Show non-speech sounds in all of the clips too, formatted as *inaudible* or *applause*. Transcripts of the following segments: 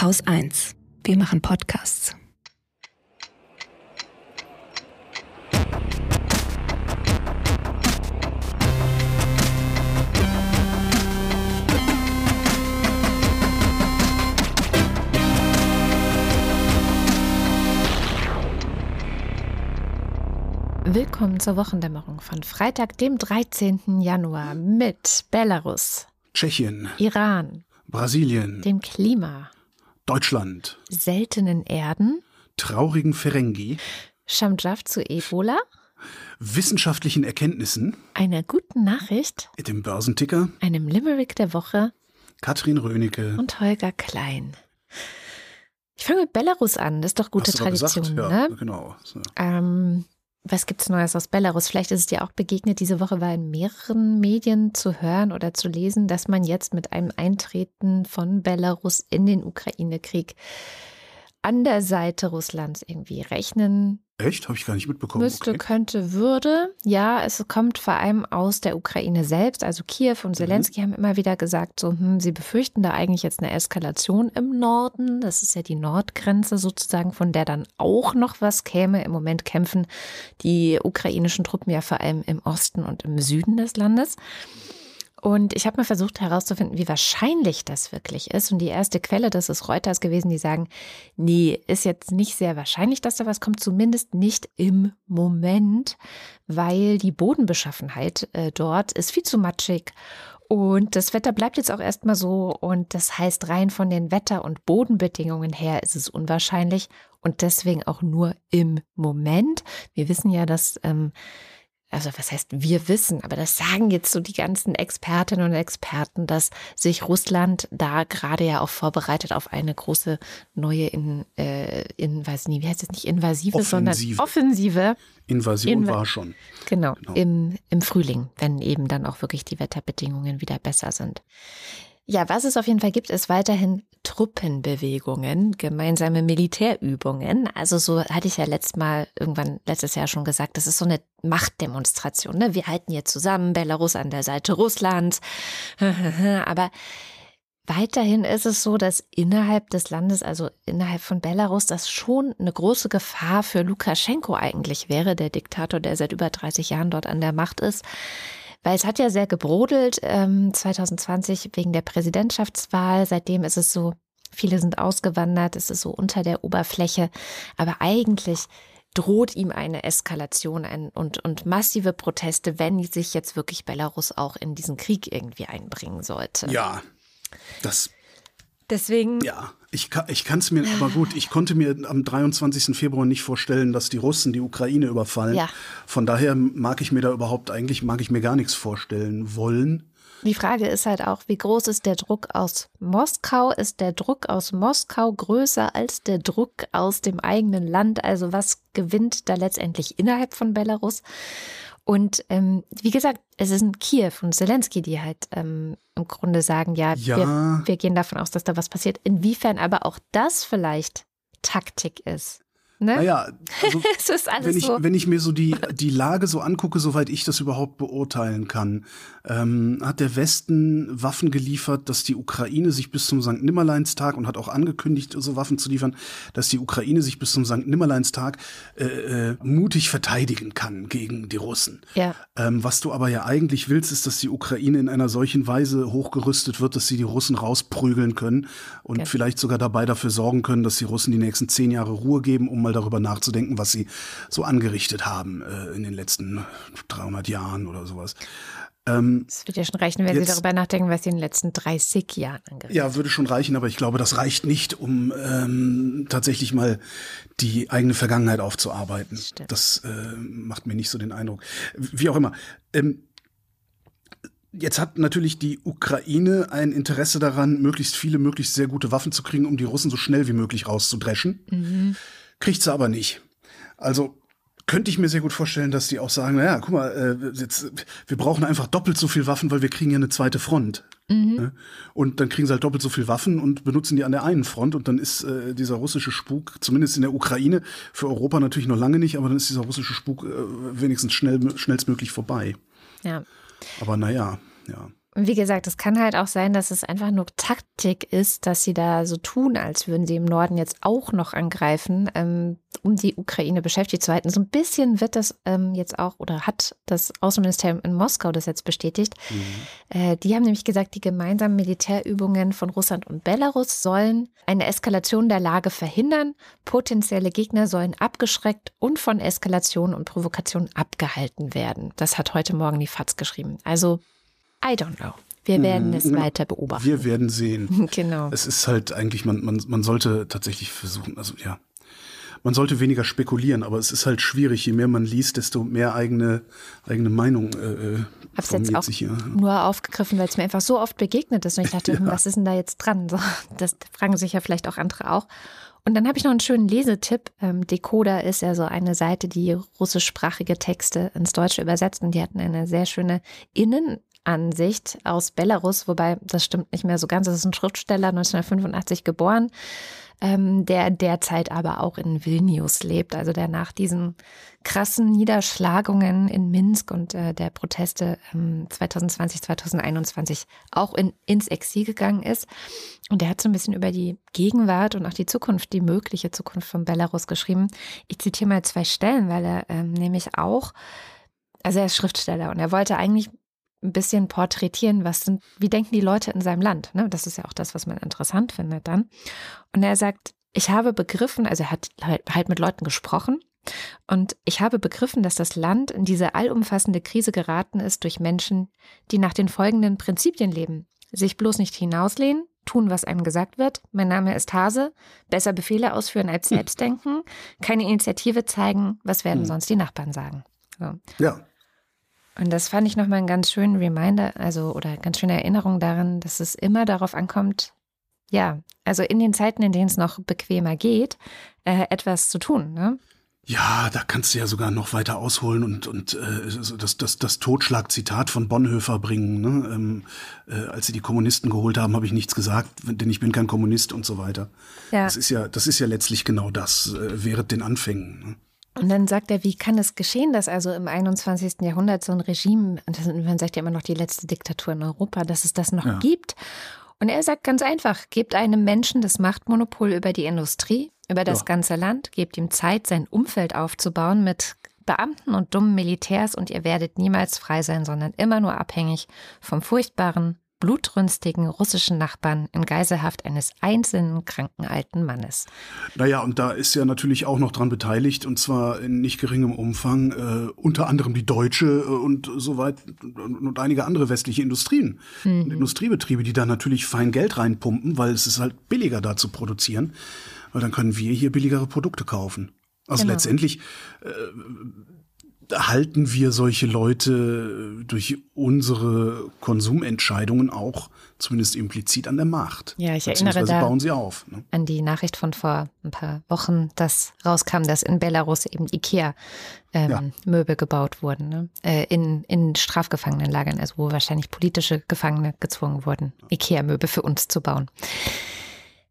Haus 1. Wir machen Podcasts. Willkommen zur Wochendämmerung von Freitag, dem 13. Januar mit Belarus, Tschechien, Iran, Brasilien, dem Klima, Deutschland, seltenen Erden, traurigen Ferengi, Shamjaf zu Ebola, wissenschaftlichen Erkenntnissen, einer guten Nachricht, dem Börsenticker, einem Limerick der Woche Katrin Rönecke. und Holger Klein. Ich fange mit Belarus an, das ist doch gute Tradition, gesagt? Ja, ne? genau. So. Ähm, was gibt's Neues aus Belarus? Vielleicht ist es dir auch begegnet. Diese Woche war in mehreren Medien zu hören oder zu lesen, dass man jetzt mit einem Eintreten von Belarus in den Ukraine-Krieg an der Seite Russlands irgendwie rechnen Echt? Habe ich gar nicht mitbekommen. müsste, Okay. könnte, würde. Ja, es kommt vor allem aus der Ukraine selbst. Also Kiew und Zelensky haben immer wieder gesagt, so, hm, sie befürchten da eigentlich jetzt eine Eskalation im Norden. Das ist ja die Nordgrenze sozusagen, von der dann auch noch was käme. Im Moment kämpfen die ukrainischen Truppen ja vor allem im Osten und im Süden des Landes. Und ich habe mal versucht herauszufinden, wie wahrscheinlich das wirklich ist. Und die erste Quelle, das ist Reuters gewesen, die sagen, nee, ist jetzt nicht sehr wahrscheinlich, dass da was kommt, zumindest nicht im Moment, weil die Bodenbeschaffenheit äh, dort ist viel zu matschig. Und das Wetter bleibt jetzt auch erstmal so. Und das heißt, rein von den Wetter- und Bodenbedingungen her ist es unwahrscheinlich. Und deswegen auch nur im Moment. Wir wissen ja, dass ähm, also was heißt wir wissen, aber das sagen jetzt so die ganzen Expertinnen und Experten, dass sich Russland da gerade ja auch vorbereitet auf eine große neue in, äh, in weiß nie, wie heißt es nicht invasive, Offensive. sondern Offensive, Invasion Inva- war schon. genau, Genau. Im, im Frühling, wenn eben dann auch wirklich die Wetterbedingungen wieder besser sind. Ja, was es auf jeden Fall gibt, ist weiterhin Truppenbewegungen, gemeinsame Militärübungen. Also so hatte ich ja letztes Mal, irgendwann letztes Jahr schon gesagt, das ist so eine Machtdemonstration. Ne? Wir halten hier zusammen, Belarus an der Seite Russlands. *laughs* Aber weiterhin ist es so, dass innerhalb des Landes, also innerhalb von Belarus, das schon eine große Gefahr für Lukaschenko eigentlich wäre, der Diktator, der seit über 30 Jahren dort an der Macht ist. Weil es hat ja sehr gebrodelt ähm, 2020 wegen der Präsidentschaftswahl. Seitdem ist es so, viele sind ausgewandert, es ist so unter der Oberfläche. Aber eigentlich droht ihm eine Eskalation und, und massive Proteste, wenn sich jetzt wirklich Belarus auch in diesen Krieg irgendwie einbringen sollte. Ja. Das, Deswegen, ja. Ich, kann- ich kann es mir, aber gut, ich konnte mir am 23. Februar nicht vorstellen, dass die Russen die Ukraine überfallen. Ja. Von daher mag ich mir da überhaupt, eigentlich mag ich mir gar nichts vorstellen wollen. die Frage ist halt auch, wie groß ist der Druck aus Moskau? Ist der Druck aus Moskau größer als der Druck aus dem eigenen Land? Also was gewinnt da letztendlich innerhalb von Belarus? Und ähm, wie gesagt, es ist in Kiew und Zelensky, die halt ähm, im Grunde sagen, ja, Ja. Wir, wir gehen davon aus, dass da was passiert. Inwiefern aber auch das vielleicht Taktik ist. Ne? Naja, also *laughs* es ist alles wenn ich, so. wenn ich mir so die, die Lage so angucke, soweit ich das überhaupt beurteilen kann, ähm, hat der Westen Waffen geliefert, dass die Ukraine sich bis zum St. Nimmerleinstag und hat auch angekündigt, so Waffen zu liefern, dass die Ukraine sich bis zum St. Nimmerleinstag äh, äh, mutig verteidigen kann gegen die Russen. ja. Ähm, was du aber ja eigentlich willst, ist, dass die Ukraine in einer solchen Weise hochgerüstet wird, dass sie die Russen rausprügeln können und Genau. vielleicht sogar dabei dafür sorgen können, dass die Russen die nächsten zehn Jahre Ruhe geben, um mal darüber nachzudenken, was sie so angerichtet haben äh, in den letzten 300 Jahren oder sowas. Ähm, Es wird ja schon reichen, wenn Sie Jetzt- darüber nachdenken, was Sie in den letzten 30 Jahren angerichtet ja, würde schon reichen, aber ich glaube, das reicht nicht, um ähm, tatsächlich mal die eigene Vergangenheit aufzuarbeiten. Stimmt. Das äh, macht mir nicht so den Eindruck. Wie auch immer. Ähm, jetzt hat natürlich die Ukraine ein Interesse daran, möglichst viele, möglichst sehr gute Waffen zu kriegen, um die Russen so schnell wie möglich rauszudreschen. Kriegt sie aber nicht. Also könnte ich mir sehr gut vorstellen, dass die auch sagen, naja, guck mal, äh, jetzt, wir brauchen einfach doppelt so viel Waffen, weil wir kriegen ja eine zweite Front. Ne? Und dann kriegen sie halt doppelt so viel Waffen und benutzen die an der einen Front und dann ist äh, dieser russische Spuk, zumindest in der Ukraine, für Europa natürlich noch lange nicht, aber dann ist dieser russische Spuk äh, wenigstens schnell, schnellstmöglich vorbei. Ja. Aber naja, ja. Und wie gesagt, es kann halt auch sein, dass es einfach nur Taktik ist, dass sie da so tun, als würden sie im Norden jetzt auch noch angreifen, ähm, um die Ukraine beschäftigt zu halten. So ein bisschen wird das ähm, jetzt auch oder hat das Außenministerium in Moskau das jetzt bestätigt. Mhm. Äh, die haben nämlich gesagt, die gemeinsamen Militärübungen von Russland und Belarus sollen eine Eskalation der Lage verhindern. Potenzielle Gegner sollen abgeschreckt und von Eskalation und Provokation abgehalten werden. Das hat heute Morgen die FAZ geschrieben. Also I don't know. Wir werden es mhm. weiter beobachten. Wir werden sehen. *laughs* genau. Es ist halt eigentlich, man, man, man sollte tatsächlich versuchen, also ja, man sollte weniger spekulieren, aber es ist halt schwierig. Je mehr man liest, desto mehr eigene, eigene Meinung äh, äh Hab's jetzt auch sich hier. nur aufgegriffen, weil es mir einfach so oft begegnet ist. Und ich dachte, *laughs* ja. was ist denn da jetzt dran? So, das fragen sich ja vielleicht auch andere auch. Und dann habe ich noch einen schönen Lesetipp. Ähm, Decoder ist ja so eine Seite, die russischsprachige Texte ins Deutsche übersetzt. Und die hatten eine sehr schöne Innen- Ansicht aus Belarus, wobei das stimmt nicht mehr so ganz. Das ist ein Schriftsteller, 1985 geboren, ähm, der derzeit aber auch in Vilnius lebt, also der nach diesen krassen Niederschlagungen in Minsk und äh, der Proteste ähm, 2020, 2021 auch in, ins Exil gegangen ist. Und der hat so ein bisschen über die Gegenwart und auch die Zukunft, die mögliche Zukunft von Belarus geschrieben. Ich zitiere mal zwei Stellen, weil er ähm, nämlich auch also er ist Schriftsteller und er wollte eigentlich ein bisschen porträtieren, was sind, wie denken die Leute in seinem Land. Ne? Das ist ja auch das, was man interessant findet dann. Und er sagt, ich habe begriffen, also er hat halt mit Leuten gesprochen und ich habe begriffen, dass das Land in diese allumfassende Krise geraten ist durch Menschen, die nach den folgenden Prinzipien leben. Sich bloß nicht hinauslehnen, tun, was einem gesagt wird. Mein Name ist Hase. Besser Befehle ausführen als hm. selbst denken. Keine Initiative zeigen. Was werden hm. sonst die Nachbarn sagen? So. Ja. Und das fand ich nochmal einen ganz schönen Reminder, also oder ganz schöne Erinnerung daran, dass es immer darauf ankommt, ja, also in den Zeiten, in denen es noch bequemer geht, äh, etwas zu tun. Ne? Ja, da kannst du ja sogar noch weiter ausholen und, und äh, das, das, das Totschlag-Zitat von Bonhoeffer bringen. Ne? Ähm, äh, als sie die Kommunisten geholt haben, habe ich nichts gesagt, denn ich bin kein Kommunist und so weiter. Ja. Das ist ja, das ist ja letztlich genau das, äh, während den Anfängen. Ne? Und dann sagt er, wie kann es geschehen, dass also im 21. Jahrhundert so ein Regime, man sagt ja immer noch die letzte Diktatur in Europa, dass es das noch ja. gibt. Und er sagt ganz einfach, gebt einem Menschen das Machtmonopol über die Industrie, über das ja. ganze Land, gebt ihm Zeit, sein Umfeld aufzubauen mit Beamten und dummen Militärs und ihr werdet niemals frei sein, sondern immer nur abhängig vom furchtbaren, blutrünstigen russischen Nachbarn in Geiselhaft eines einzelnen kranken alten Mannes. Naja, und da ist ja natürlich auch noch dran beteiligt, und zwar in nicht geringem Umfang, äh, unter anderem die deutsche äh, und so weit und, und, einige andere westliche Industrien mhm. und Industriebetriebe, die da natürlich fein Geld reinpumpen, weil es ist halt billiger da zu produzieren, weil dann können wir hier billigere Produkte kaufen. Also genau. letztendlich äh, halten wir solche Leute durch unsere Konsumentscheidungen auch zumindest implizit an der Macht. Ja, ich erinnere da bauen sie auf. Ne? an die Nachricht von vor ein paar Wochen, dass rauskam, dass in Belarus eben Ikea ähm, ja. Möbel gebaut wurden ne? äh, in, in Strafgefangenenlagern, also wo wahrscheinlich politische Gefangene gezwungen wurden, Ikea-Möbel für uns zu bauen.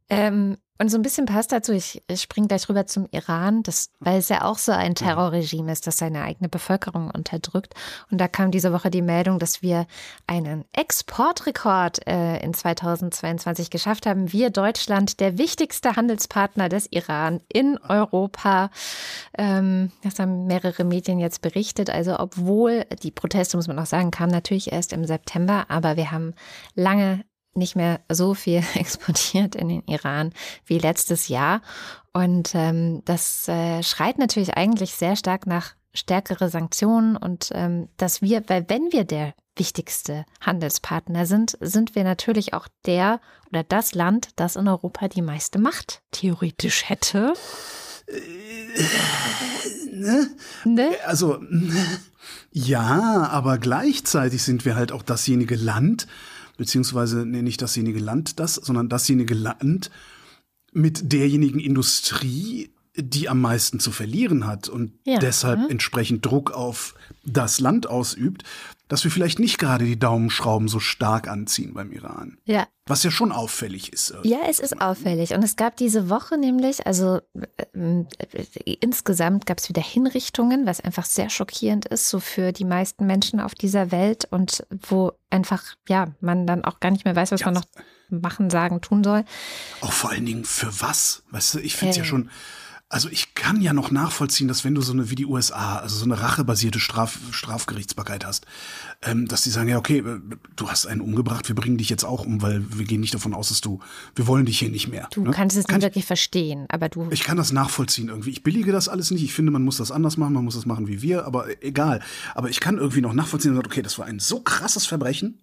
Ähm, und so ein bisschen passt dazu, ich, ich springe gleich rüber zum Iran, das, weil es ja auch so ein Terrorregime ist, das seine eigene Bevölkerung unterdrückt. Und da kam diese Woche die Meldung, dass wir einen Exportrekord äh, in 2022 geschafft haben. Wir Deutschland, der wichtigste Handelspartner des Iran in Europa. Ähm, das haben mehrere Medien jetzt berichtet. Also obwohl die Proteste, muss man auch sagen, kamen natürlich erst im September, aber wir haben lange nicht mehr so viel *laughs* exportiert in den Iran wie letztes Jahr. Und ähm, das äh, schreit natürlich eigentlich sehr stark nach stärkere Sanktionen und ähm, dass wir, weil wenn wir der wichtigste Handelspartner sind, sind wir natürlich auch der oder das Land, das in Europa die meiste Macht theoretisch hätte. Äh, ne? Ne? Also ja, aber gleichzeitig sind wir halt auch dasjenige Land, beziehungsweise nee, nicht dasjenige Land das, sondern dasjenige Land mit derjenigen Industrie, die am meisten zu verlieren hat und ja. deshalb mhm. entsprechend Druck auf das Land ausübt, dass wir vielleicht nicht gerade die Daumenschrauben so stark anziehen beim Iran. Ja. Was ja schon auffällig ist. Ja, es ist auffällig. Und es gab diese Woche nämlich, also äh, äh, insgesamt gab es wieder Hinrichtungen, was einfach sehr schockierend ist, so für die meisten Menschen auf dieser Welt und wo einfach, ja, man dann auch gar nicht mehr weiß, was ja. man noch machen, sagen, tun soll. Auch vor allen Dingen für was? Weißt du, ich finde es äh. ja schon also ich kann ja noch nachvollziehen, dass wenn du so eine wie die USA, also so eine rachebasierte Straf, Strafgerichtsbarkeit hast, ähm, dass die sagen, ja okay, äh, du hast einen umgebracht, wir bringen dich jetzt auch um, weil wir gehen nicht davon aus, dass du, wir wollen dich hier nicht mehr. Du ne? kannst es kann nicht wirklich verstehen, aber du. Ich kann das nachvollziehen irgendwie. Ich billige das alles nicht. Ich finde, man muss das anders machen, man muss das machen wie wir, aber egal. Aber ich kann irgendwie noch nachvollziehen und sagen, okay, das war ein so krasses Verbrechen,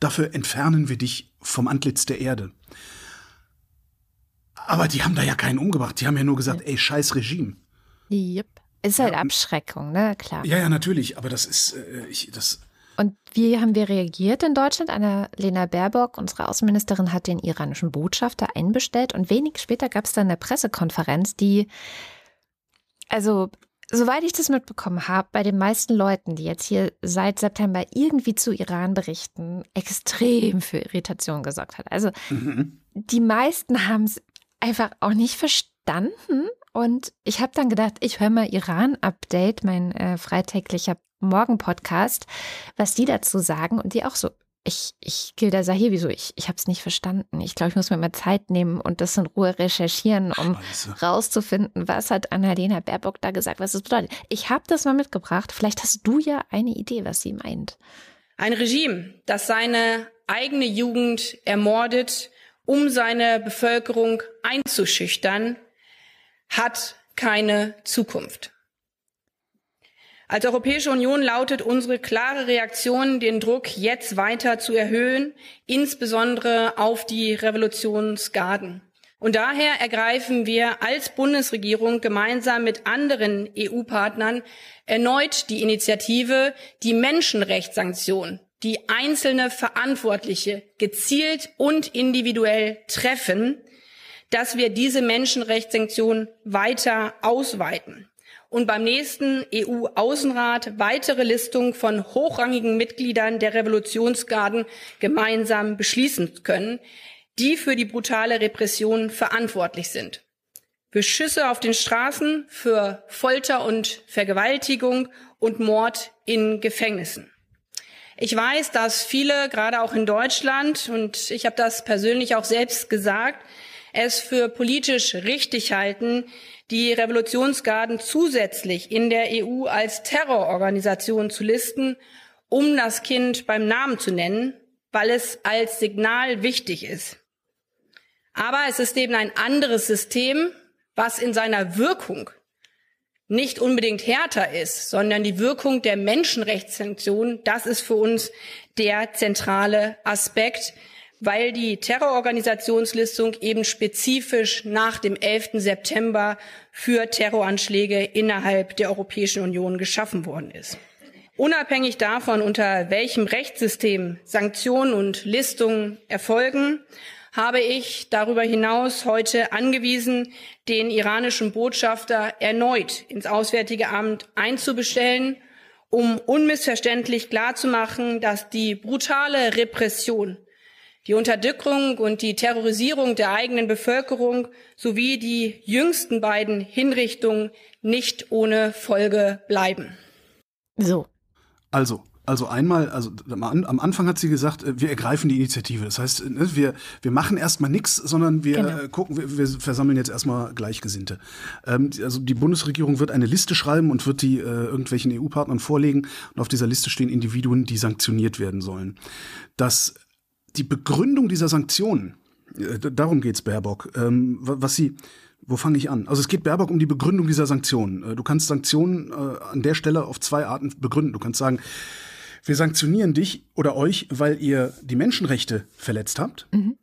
dafür entfernen wir dich vom Antlitz der Erde. Aber die haben da ja keinen umgebracht. Die haben ja nur gesagt, ey, scheiß Regime. Yep. Ist halt ja, Abschreckung, ne? Klar. Ja, ja, natürlich. Aber das ist, äh, ich, das. Und wie haben wir reagiert in Deutschland? Annalena Baerbock, unsere Außenministerin, hat den iranischen Botschafter einbestellt und wenig später gab es dann eine Pressekonferenz, die, also soweit ich das mitbekommen habe, bei den meisten Leuten, die jetzt hier seit September irgendwie zu Iran berichten, extrem für Irritation gesorgt hat. Also mhm. die meisten haben es einfach auch nicht verstanden. Und ich habe dann gedacht, ich höre mal Iran-Update, mein äh, freitäglicher Morgen-Podcast, was die dazu sagen. Und die auch so, ich, ich, Gilda Sahir, wieso? Ich, ich habe es nicht verstanden. Ich glaube, ich muss mir mal Zeit nehmen und das in Ruhe recherchieren, um Scheiße. rauszufinden, was hat Annalena Baerbock da gesagt, was das bedeutet. Ich habe das mal mitgebracht. Vielleicht hast du ja eine Idee, was sie meint. Ein Regime, das seine eigene Jugend ermordet, um seine Bevölkerung einzuschüchtern, hat keine Zukunft. Als Europäische Union lautet unsere klare Reaktion, den Druck jetzt weiter zu erhöhen, insbesondere auf die Revolutionsgarden. Und daher ergreifen wir als Bundesregierung gemeinsam mit anderen EU-Partnern erneut die Initiative, die Menschenrechtssanktion die einzelne Verantwortliche gezielt und individuell treffen, dass wir diese Menschenrechtssanktionen weiter ausweiten und beim nächsten EU-Außenrat weitere Listungen von hochrangigen Mitgliedern der Revolutionsgarden gemeinsam beschließen können, die für die brutale Repression verantwortlich sind. Für Schüsse auf den Straßen, für Folter und Vergewaltigung und Mord in Gefängnissen. Ich weiß, dass viele, gerade auch in Deutschland, und ich habe das persönlich auch selbst gesagt, es für politisch richtig halten, die Revolutionsgarden zusätzlich in der EU als Terrororganisation zu listen, um das Kind beim Namen zu nennen, weil es als Signal wichtig ist. Aber es ist eben ein anderes System, was in seiner Wirkung nicht unbedingt härter ist, sondern die Wirkung der Menschenrechtssanktionen, das ist für uns der zentrale Aspekt, weil die Terrororganisationslistung eben spezifisch nach dem 11. September für Terroranschläge innerhalb der Europäischen Union geschaffen worden ist. Unabhängig davon, unter welchem Rechtssystem Sanktionen und Listungen erfolgen, habe ich darüber hinaus heute angewiesen, den iranischen Botschafter erneut ins Auswärtige Amt einzubestellen, um unmissverständlich klarzumachen, dass die brutale Repression, die Unterdrückung und die Terrorisierung der eigenen Bevölkerung sowie die jüngsten beiden Hinrichtungen nicht ohne Folge bleiben. So. Also, also einmal, also am Anfang hat sie gesagt, äh, wir ergreifen die Initiative. Das heißt, ne, wir, wir machen erstmal nichts, sondern wir genau. Äh, gucken, wir, wir versammeln jetzt erstmal Gleichgesinnte. Ähm, also die Bundesregierung wird eine Liste schreiben und wird die äh, irgendwelchen EU-Partnern vorlegen. Und auf dieser Liste stehen Individuen, die sanktioniert werden sollen. Dass die Begründung dieser Sanktionen, äh, darum geht's Baerbock, ähm, was sie wo fange ich an? Also es geht Baerbock um die Begründung dieser Sanktionen. Äh, du kannst Sanktionen äh, an der Stelle auf zwei Arten begründen. Du kannst sagen, wir sanktionieren dich oder euch, weil ihr die Menschenrechte verletzt habt. Mhm.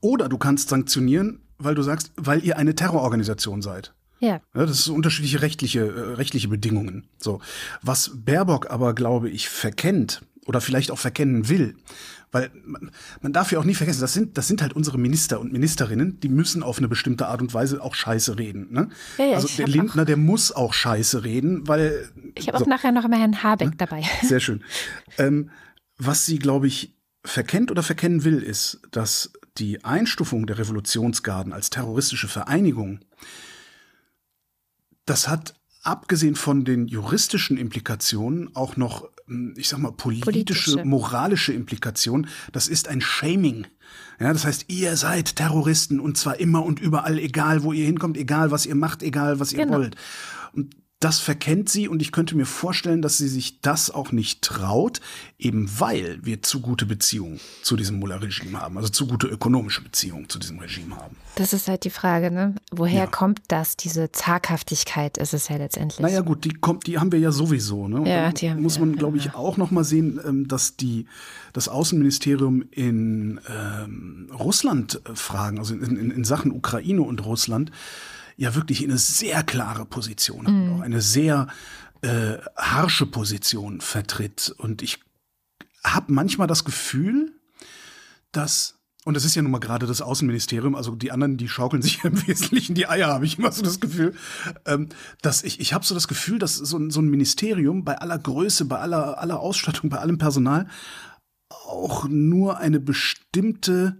Oder du kannst sanktionieren, weil du sagst, weil ihr eine Terrororganisation seid. Ja. ja das sind unterschiedliche rechtliche, äh, rechtliche Bedingungen. So. Was Baerbock aber, glaube ich, verkennt, oder vielleicht auch verkennen will. Weil man, man darf ja auch nie vergessen, das sind, das sind halt unsere Minister und Ministerinnen, die müssen auf eine bestimmte Art und Weise auch Scheiße reden. Ne? Ja, ja, also der Lindner, der muss auch Scheiße reden, weil. Ich habe so. auch nachher noch immer Herrn Habeck dabei. *laughs* Sehr schön. Ähm, was sie, glaube ich, verkennt oder verkennen will, ist, dass die Einstufung der Revolutionsgarden als terroristische Vereinigung, das hat abgesehen von den juristischen Implikationen auch noch, ich sag mal, politische, Politische. moralische Implikationen. Das ist ein Shaming. Ja, das heißt, ihr seid Terroristen und zwar immer und überall, egal wo ihr hinkommt, egal was ihr macht, egal was ihr Genau. wollt. Und das verkennt sie und ich könnte mir vorstellen, dass sie sich das auch nicht traut, eben weil wir zu gute Beziehungen zu diesem Mullah-Regime haben, also zu gute ökonomische Beziehungen zu diesem Regime haben. Das ist halt die Frage, ne? Woher Ja. kommt das? Diese Zaghaftigkeit ist es ja letztendlich. Naja gut, die kommt, die haben wir ja sowieso. Ne? Und Ja, die haben muss man, glaube ich, auch noch mal sehen, ähm, dass die das Außenministerium in ähm, Russland äh, fragen, also in, in, in Sachen Ukraine und Russland, ja wirklich eine sehr klare Position, hat und auch eine sehr äh, harsche Position vertritt. Und ich habe manchmal das Gefühl, dass und das ist ja nun mal gerade das Außenministerium, also die anderen, die schaukeln sich *laughs* im Wesentlichen die Eier, habe ich immer so das Gefühl. Ähm, dass ich ich habe so das Gefühl, dass so ein, so ein Ministerium bei aller Größe, bei aller, aller Ausstattung, bei allem Personal auch nur eine bestimmte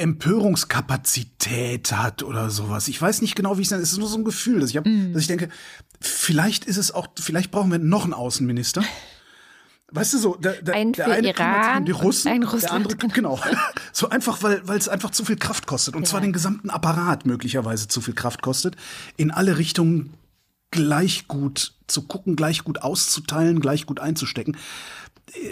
Empörungskapazität hat oder sowas. Ich weiß nicht genau, wie ich es nenne. Es ist nur so ein Gefühl, dass ich, hab, dass ich denke, vielleicht ist es auch, vielleicht brauchen wir noch einen Außenminister. Weißt du so, der, der, Einen der eine Iran die Russen, einen der andere genau. *laughs* genau. So einfach, weil weil es einfach zu viel Kraft kostet und zwar Ja. den gesamten Apparat möglicherweise zu viel Kraft kostet, in alle Richtungen gleich gut zu gucken, gleich gut auszuteilen, gleich gut einzustecken.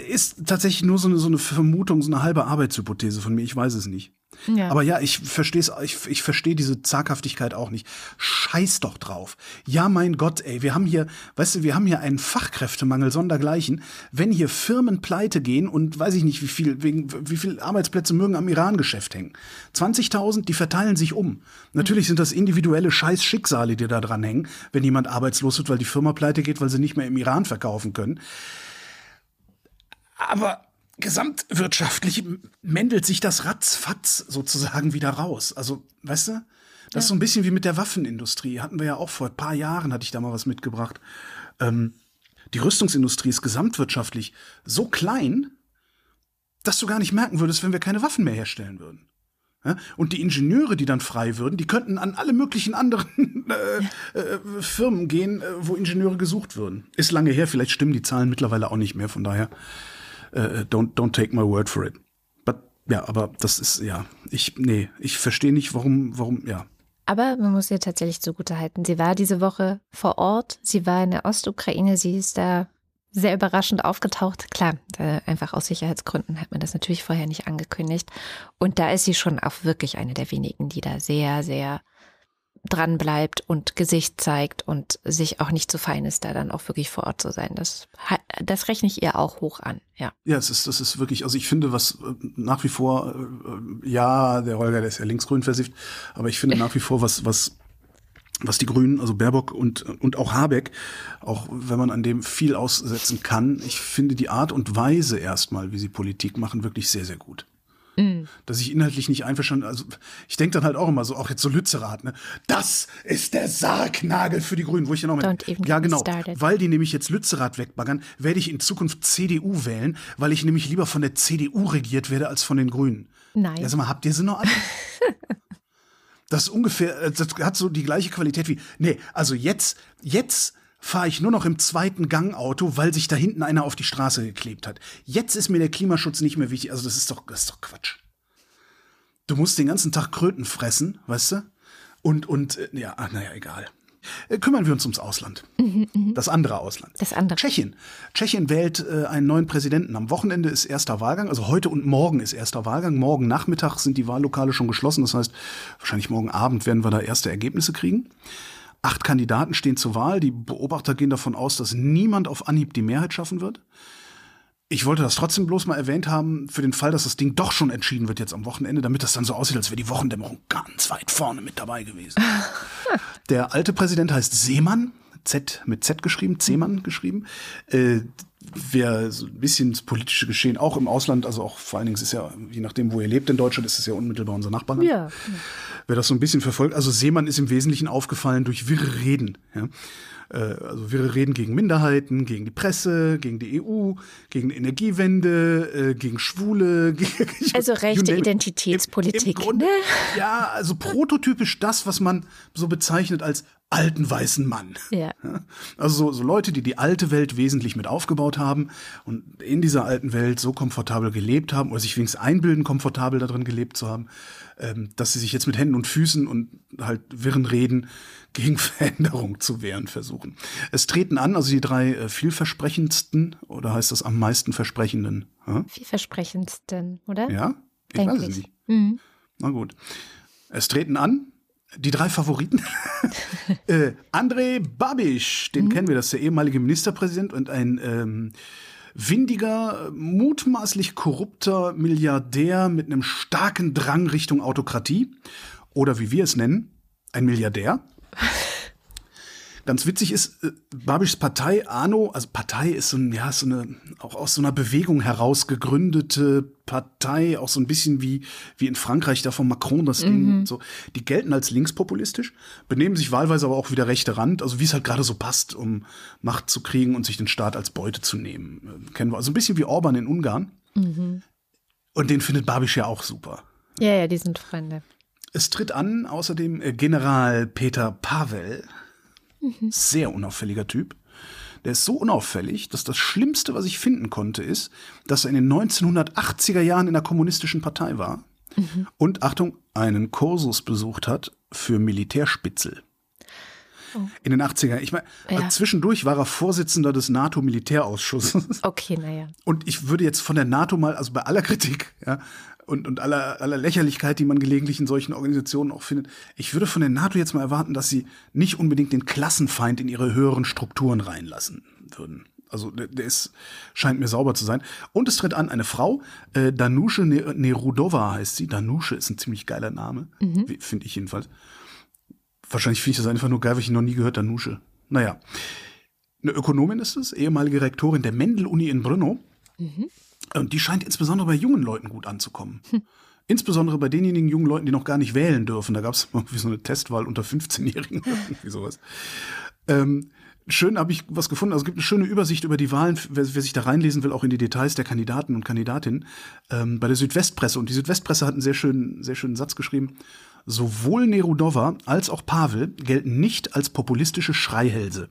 Ist tatsächlich nur so eine, so eine Vermutung, so eine halbe Arbeitshypothese von mir. Ich weiß es nicht. Ja. Aber ja, ich verstehe ich, ich verstehe diese Zaghaftigkeit auch nicht. Scheiß doch drauf. Ja, mein Gott, ey, wir haben hier, weißt du, wir haben hier einen Fachkräftemangel sondergleichen. Wenn hier Firmen pleite gehen und weiß ich nicht, wie viel, wegen, wie viel Arbeitsplätze mögen am Iran-Geschäft hängen. 20.000, die verteilen sich um. Natürlich sind das individuelle Scheiß-Schicksale, die da dran hängen, wenn jemand arbeitslos wird, weil die Firma pleite geht, weil sie nicht mehr im Iran verkaufen können. Aber gesamtwirtschaftlich mendelt sich das ratzfatz sozusagen wieder raus. Also, weißt du, das ist so ein bisschen wie mit der Waffenindustrie. Hatten wir ja auch vor ein paar Jahren, hatte ich da mal was mitgebracht. Ähm, die Rüstungsindustrie ist gesamtwirtschaftlich so klein, dass du gar nicht merken würdest, wenn wir keine Waffen mehr herstellen würden. Ja? Und die Ingenieure, die dann frei würden, die könnten an alle möglichen anderen *laughs* äh, äh, Firmen gehen, äh, wo Ingenieure gesucht würden. Ist lange her, vielleicht stimmen die Zahlen mittlerweile auch nicht mehr, von daher äh, don't, don't take my word for it. But, ja, aber das ist, ja, ich, nee, ich verstehe nicht, warum, warum, ja. Aber man muss ihr tatsächlich zugutehalten. Sie war diese Woche vor Ort. Sie war in der Ostukraine. Sie ist da sehr überraschend aufgetaucht. Klar, äh, einfach aus Sicherheitsgründen hat man das natürlich vorher nicht angekündigt. Und da ist sie schon auch wirklich eine der wenigen, die da sehr, sehr dran bleibt und Gesicht zeigt und sich auch nicht zu fein ist, da dann auch wirklich vor Ort zu sein. Das, das rechne ich ihr auch hoch an. Ja. Ja, es ist, das ist wirklich, also ich finde, was äh, nach wie vor, äh, ja, der Holger, der ist ja linksgrün versifft, aber ich finde nach wie vor, was, was, was die Grünen, also Baerbock und, und auch Habeck, auch wenn man an dem viel aussetzen kann, ich finde die Art und Weise erstmal, wie sie Politik machen, wirklich sehr, sehr gut. Dass ich inhaltlich nicht einverstanden, also ich denke dann halt auch immer so, auch jetzt so Lützerath, ne? Das ist der Sargnagel für die Grünen, wo ich dann auch mit, ja genau, weil die nämlich jetzt Lützerath wegbaggern, werde ich in Zukunft CDU wählen, weil ich nämlich lieber von der CDU regiert werde als von den Grünen. Nein. Ja, sag mal, habt ihr sie noch alle? *laughs* Das ungefähr, äh, das hat so die gleiche Qualität wie, nee, also jetzt, jetzt fahre ich nur noch im zweiten Gangauto, weil sich da hinten einer auf die Straße geklebt hat. Jetzt ist mir der Klimaschutz nicht mehr wichtig. Also das ist doch, das ist doch Quatsch. Du musst den ganzen Tag Kröten fressen, weißt du? Und, und, äh, ja, ach, naja, egal. Äh, Kümmern wir uns ums Ausland. Das andere Ausland. Das andere. Tschechien. Tschechien wählt äh, einen neuen Präsidenten. Am Wochenende ist erster Wahlgang, also heute und morgen ist erster Wahlgang. Morgen Nachmittag sind die Wahllokale schon geschlossen. Das heißt, wahrscheinlich morgen Abend werden wir da erste Ergebnisse kriegen. Acht Kandidaten stehen zur Wahl. Die Beobachter gehen davon aus, dass niemand auf Anhieb die Mehrheit schaffen wird. Ich wollte das trotzdem bloß mal erwähnt haben, für den Fall, dass das Ding doch schon entschieden wird jetzt am Wochenende, damit das dann so aussieht, als wäre die Wochendämmerung ganz weit vorne mit dabei gewesen. *laughs* Der alte Präsident heißt Seemann, Z mit Z geschrieben, Seemann geschrieben. Äh, wer so ein bisschen das politische Geschehen auch im Ausland, also auch vor allen Dingen, es ist ja, je nachdem, wo ihr lebt in Deutschland, ist es ja unmittelbar unser Nachbarland. Ja. Wer das so ein bisschen verfolgt, also Seemann ist im Wesentlichen aufgefallen durch wirre Reden. Ja? Äh, also wirre Reden gegen Minderheiten, gegen die Presse, gegen die EU, gegen die Energiewende, äh, gegen Schwule. *laughs* Gegen, also rechte. Identitätspolitik. Im, im Grunde, ne? ja, also prototypisch das, was man so bezeichnet als alten weißen Mann. Ja. *laughs* Also so, so Leute, die die alte Welt wesentlich mit aufgebaut haben und in dieser alten Welt so komfortabel gelebt haben oder sich wenigstens einbilden, komfortabel darin gelebt zu haben, ähm, dass sie sich jetzt mit Händen und Füßen und halt wirren Reden gegen *laughs* Veränderung zu wehren versuchen. Es treten an, also die drei äh, vielversprechendsten oder heißt das am meisten versprechenden? Hä? Vielversprechendsten, oder? Ja? Ich Denk weiß es ich. nicht. Mhm. Na gut. Es treten an die drei Favoriten. *laughs* äh, André Babiš, den kennen wir, das ist der ehemalige Ministerpräsident und ein ähm, windiger, mutmaßlich korrupter Milliardär mit einem starken Drang Richtung Autokratie. Oder wie wir es nennen, ein Milliardär. *laughs* Ganz witzig ist, äh, Babischs Partei, ANO, also Partei ist so, ein, ja, so eine, auch aus so einer Bewegung heraus gegründete Partei, auch so ein bisschen wie, wie in Frankreich da von Macron das Ding. So, die gelten als linkspopulistisch, benehmen sich wahlweise aber auch wieder rechte Rand, also wie es halt gerade so passt, um Macht zu kriegen und sich den Staat als Beute zu nehmen. Äh, kennen wir. Also ein bisschen wie Orban in Ungarn. Und den findet Babisch ja auch super. Ja, ja, die sind Freunde. Es tritt an außerdem äh, General Peter Pavel. Sehr unauffälliger Typ. Der ist so unauffällig, dass das Schlimmste, was ich finden konnte, ist, dass er in den 1980er Jahren in der kommunistischen Partei war und, Achtung, einen Kursus besucht hat für Militärspitzel. In den 80er. Ich meine, Ja. zwischendurch war er Vorsitzender des NATO-Militärausschusses. Okay, naja. Und ich würde jetzt von der NATO mal, also bei aller Kritik, ja, und, und aller, aller Lächerlichkeit, die man gelegentlich in solchen Organisationen auch findet, ich würde von der NATO jetzt mal erwarten, dass sie nicht unbedingt den Klassenfeind in ihre höheren Strukturen reinlassen würden. Also der, der ist, scheint mir sauber zu sein. Und es tritt an eine Frau, äh, Danusche Ne- Nerudova heißt sie. Danusche ist ein ziemlich geiler Name, wie- finde ich jedenfalls. Wahrscheinlich finde ich das einfach nur geil, weil ich ihn noch nie gehört, Danusche. Naja. Eine Ökonomin ist es, ehemalige Rektorin der Mendel-Uni in Brno. Und die scheint insbesondere bei jungen Leuten gut anzukommen. Insbesondere bei denjenigen jungen Leuten, die noch gar nicht wählen dürfen. Da gab es *laughs* irgendwie so eine Testwahl unter 15-Jährigen, irgendwie sowas. Ähm, schön habe ich was gefunden. Also es gibt eine schöne Übersicht über die Wahlen, wer, wer sich da reinlesen will, auch in die Details der Kandidaten und Kandidatinnen, ähm, bei der Südwestpresse. Und die Südwestpresse hat einen sehr schönen, sehr schönen Satz geschrieben. Sowohl Nerudova als auch Pavel gelten nicht als populistische Schreihälse.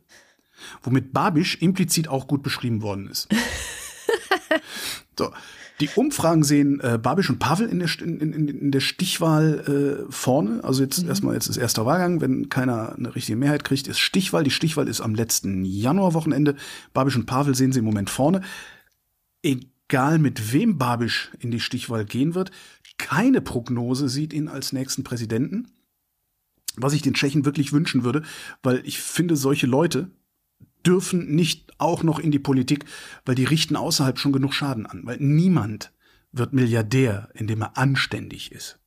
Womit Babisch implizit auch gut beschrieben worden ist. *laughs* *laughs* So. Die Umfragen sehen äh, Babisch und Pavel in der, in, in, in der Stichwahl äh, vorne. Also jetzt erstmal jetzt ist erster Wahlgang. Wenn keiner eine richtige Mehrheit kriegt, ist Stichwahl. Die Stichwahl ist am letzten Januarwochenende. Babisch und Pavel sehen sie im Moment vorne. Egal mit wem Babisch in die Stichwahl gehen wird, keine Prognose sieht ihn als nächsten Präsidenten. Was ich den Tschechen wirklich wünschen würde, weil ich finde, solche Leute, dürfen nicht auch noch in die Politik, weil die richten außerhalb schon genug Schaden an. Weil niemand wird Milliardär, indem er anständig ist.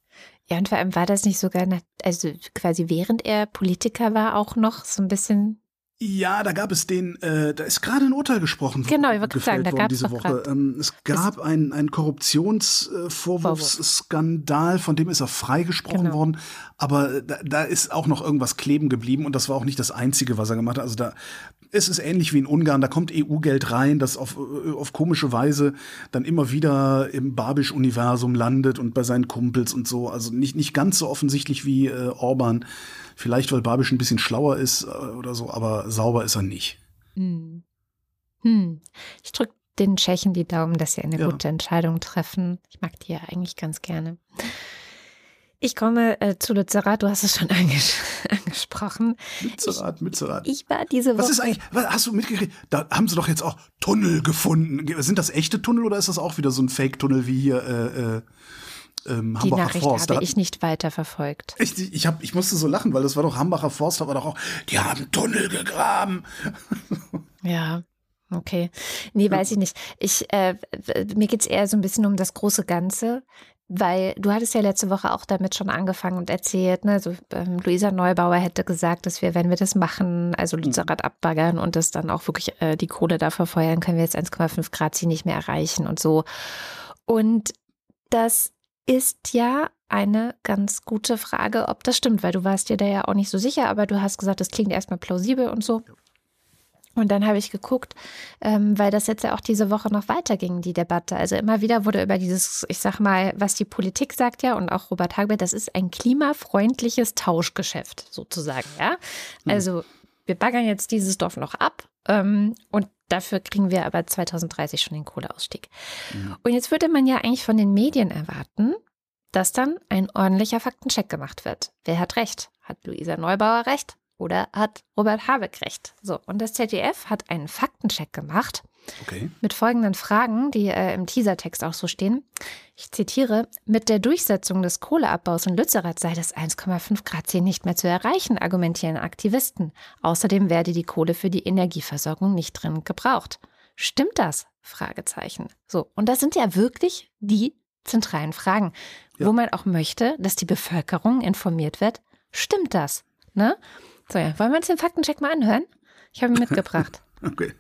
Ja, und vor allem war das nicht sogar, nach, also quasi während er Politiker war, auch noch so ein bisschen. Ja, da gab es den, äh, da ist gerade ein Urteil gesprochen Genau, ich wollte sagen, da diese doch Woche. Ähm, es gab einen, einen Korruptionsvorwurfsskandal, von dem ist er freigesprochen Genau. worden, aber da, da ist auch noch irgendwas kleben geblieben und das war auch nicht das Einzige, was er gemacht hat. Also da es ist ähnlich wie in Ungarn, da kommt EU-Geld rein, das auf, äh, auf komische Weise dann immer wieder im Babisch-Universum landet und bei seinen Kumpels und so. Also nicht, nicht ganz so offensichtlich wie äh, Orban. Vielleicht, weil Babisch ein bisschen schlauer ist äh, oder so, aber sauber ist er nicht. Hm. Hm. Ich drücke den Tschechen die Daumen, dass sie eine Ja. gute Entscheidung treffen. Ich mag die ja eigentlich ganz gerne. Ich komme äh, zu Lützerath, du hast es schon *laughs* anges angesprochen. Lützerath, Mützerath. Ich war diese Woche. Was ist eigentlich, was, hast du mitgekriegt? Da haben sie doch jetzt auch Tunnel gefunden. Sind das echte Tunnel oder ist das auch wieder so ein Fake-Tunnel wie hier äh, äh, ähm, die Hambacher Nachricht Forst? Habe ich nicht weiter verfolgt. Ich, ich, hab, ich musste so lachen, weil das war doch Hambacher Forst, aber doch auch, die haben Tunnel gegraben. *laughs* Ja, okay. Nee, weiß ich nicht. Ich, äh, mir geht's eher so ein bisschen um das große Ganze. weil du hattest ja letzte Woche auch damit schon angefangen und erzählt, ne, also ähm, Luisa Neubauer hätte gesagt, dass wir, wenn wir das machen, also mhm. Lützerath abbaggern und das dann auch wirklich äh, die Kohle da verfeuern, können wir jetzt 1,5 Grad Ziel nicht mehr erreichen und so. Und das ist ja eine ganz gute Frage, ob das stimmt, weil du warst dir da ja auch nicht so sicher, aber du hast gesagt, das klingt erstmal plausibel und so. Und dann habe ich geguckt, ähm, weil das jetzt ja auch diese Woche noch weiterging, die Debatte. Also immer wieder wurde über dieses, ich sag mal, was die Politik sagt ja und auch Robert Habeck, das ist ein klimafreundliches Tauschgeschäft sozusagen, ja. Hm. Also wir baggern jetzt dieses Dorf noch ab ähm, und dafür kriegen wir aber 2030 schon den Kohleausstieg. Mhm. Und jetzt würde man ja eigentlich von den Medien erwarten, dass dann ein ordentlicher Faktencheck gemacht wird. Wer hat recht? Hat Luisa Neubauer recht? oder hat Robert Habeck recht? So, und das ZDF hat einen Faktencheck gemacht. Okay. Mit folgenden Fragen, die äh, im Teasertext auch so stehen. Ich zitiere: Mit der Durchsetzung des Kohleabbaus in Lützerath sei das 1,5 Grad Ziel nicht mehr zu erreichen, argumentieren Aktivisten. Außerdem werde die Kohle für die Energieversorgung nicht dringend gebraucht. Stimmt das? Fragezeichen. So, und das sind ja wirklich die zentralen Fragen, ja. wo man auch möchte, dass die Bevölkerung informiert wird. Stimmt das? Ne? So, ja. Wollen wir uns den Faktencheck mal anhören? Ich habe ihn *laughs* mitgebracht. okay.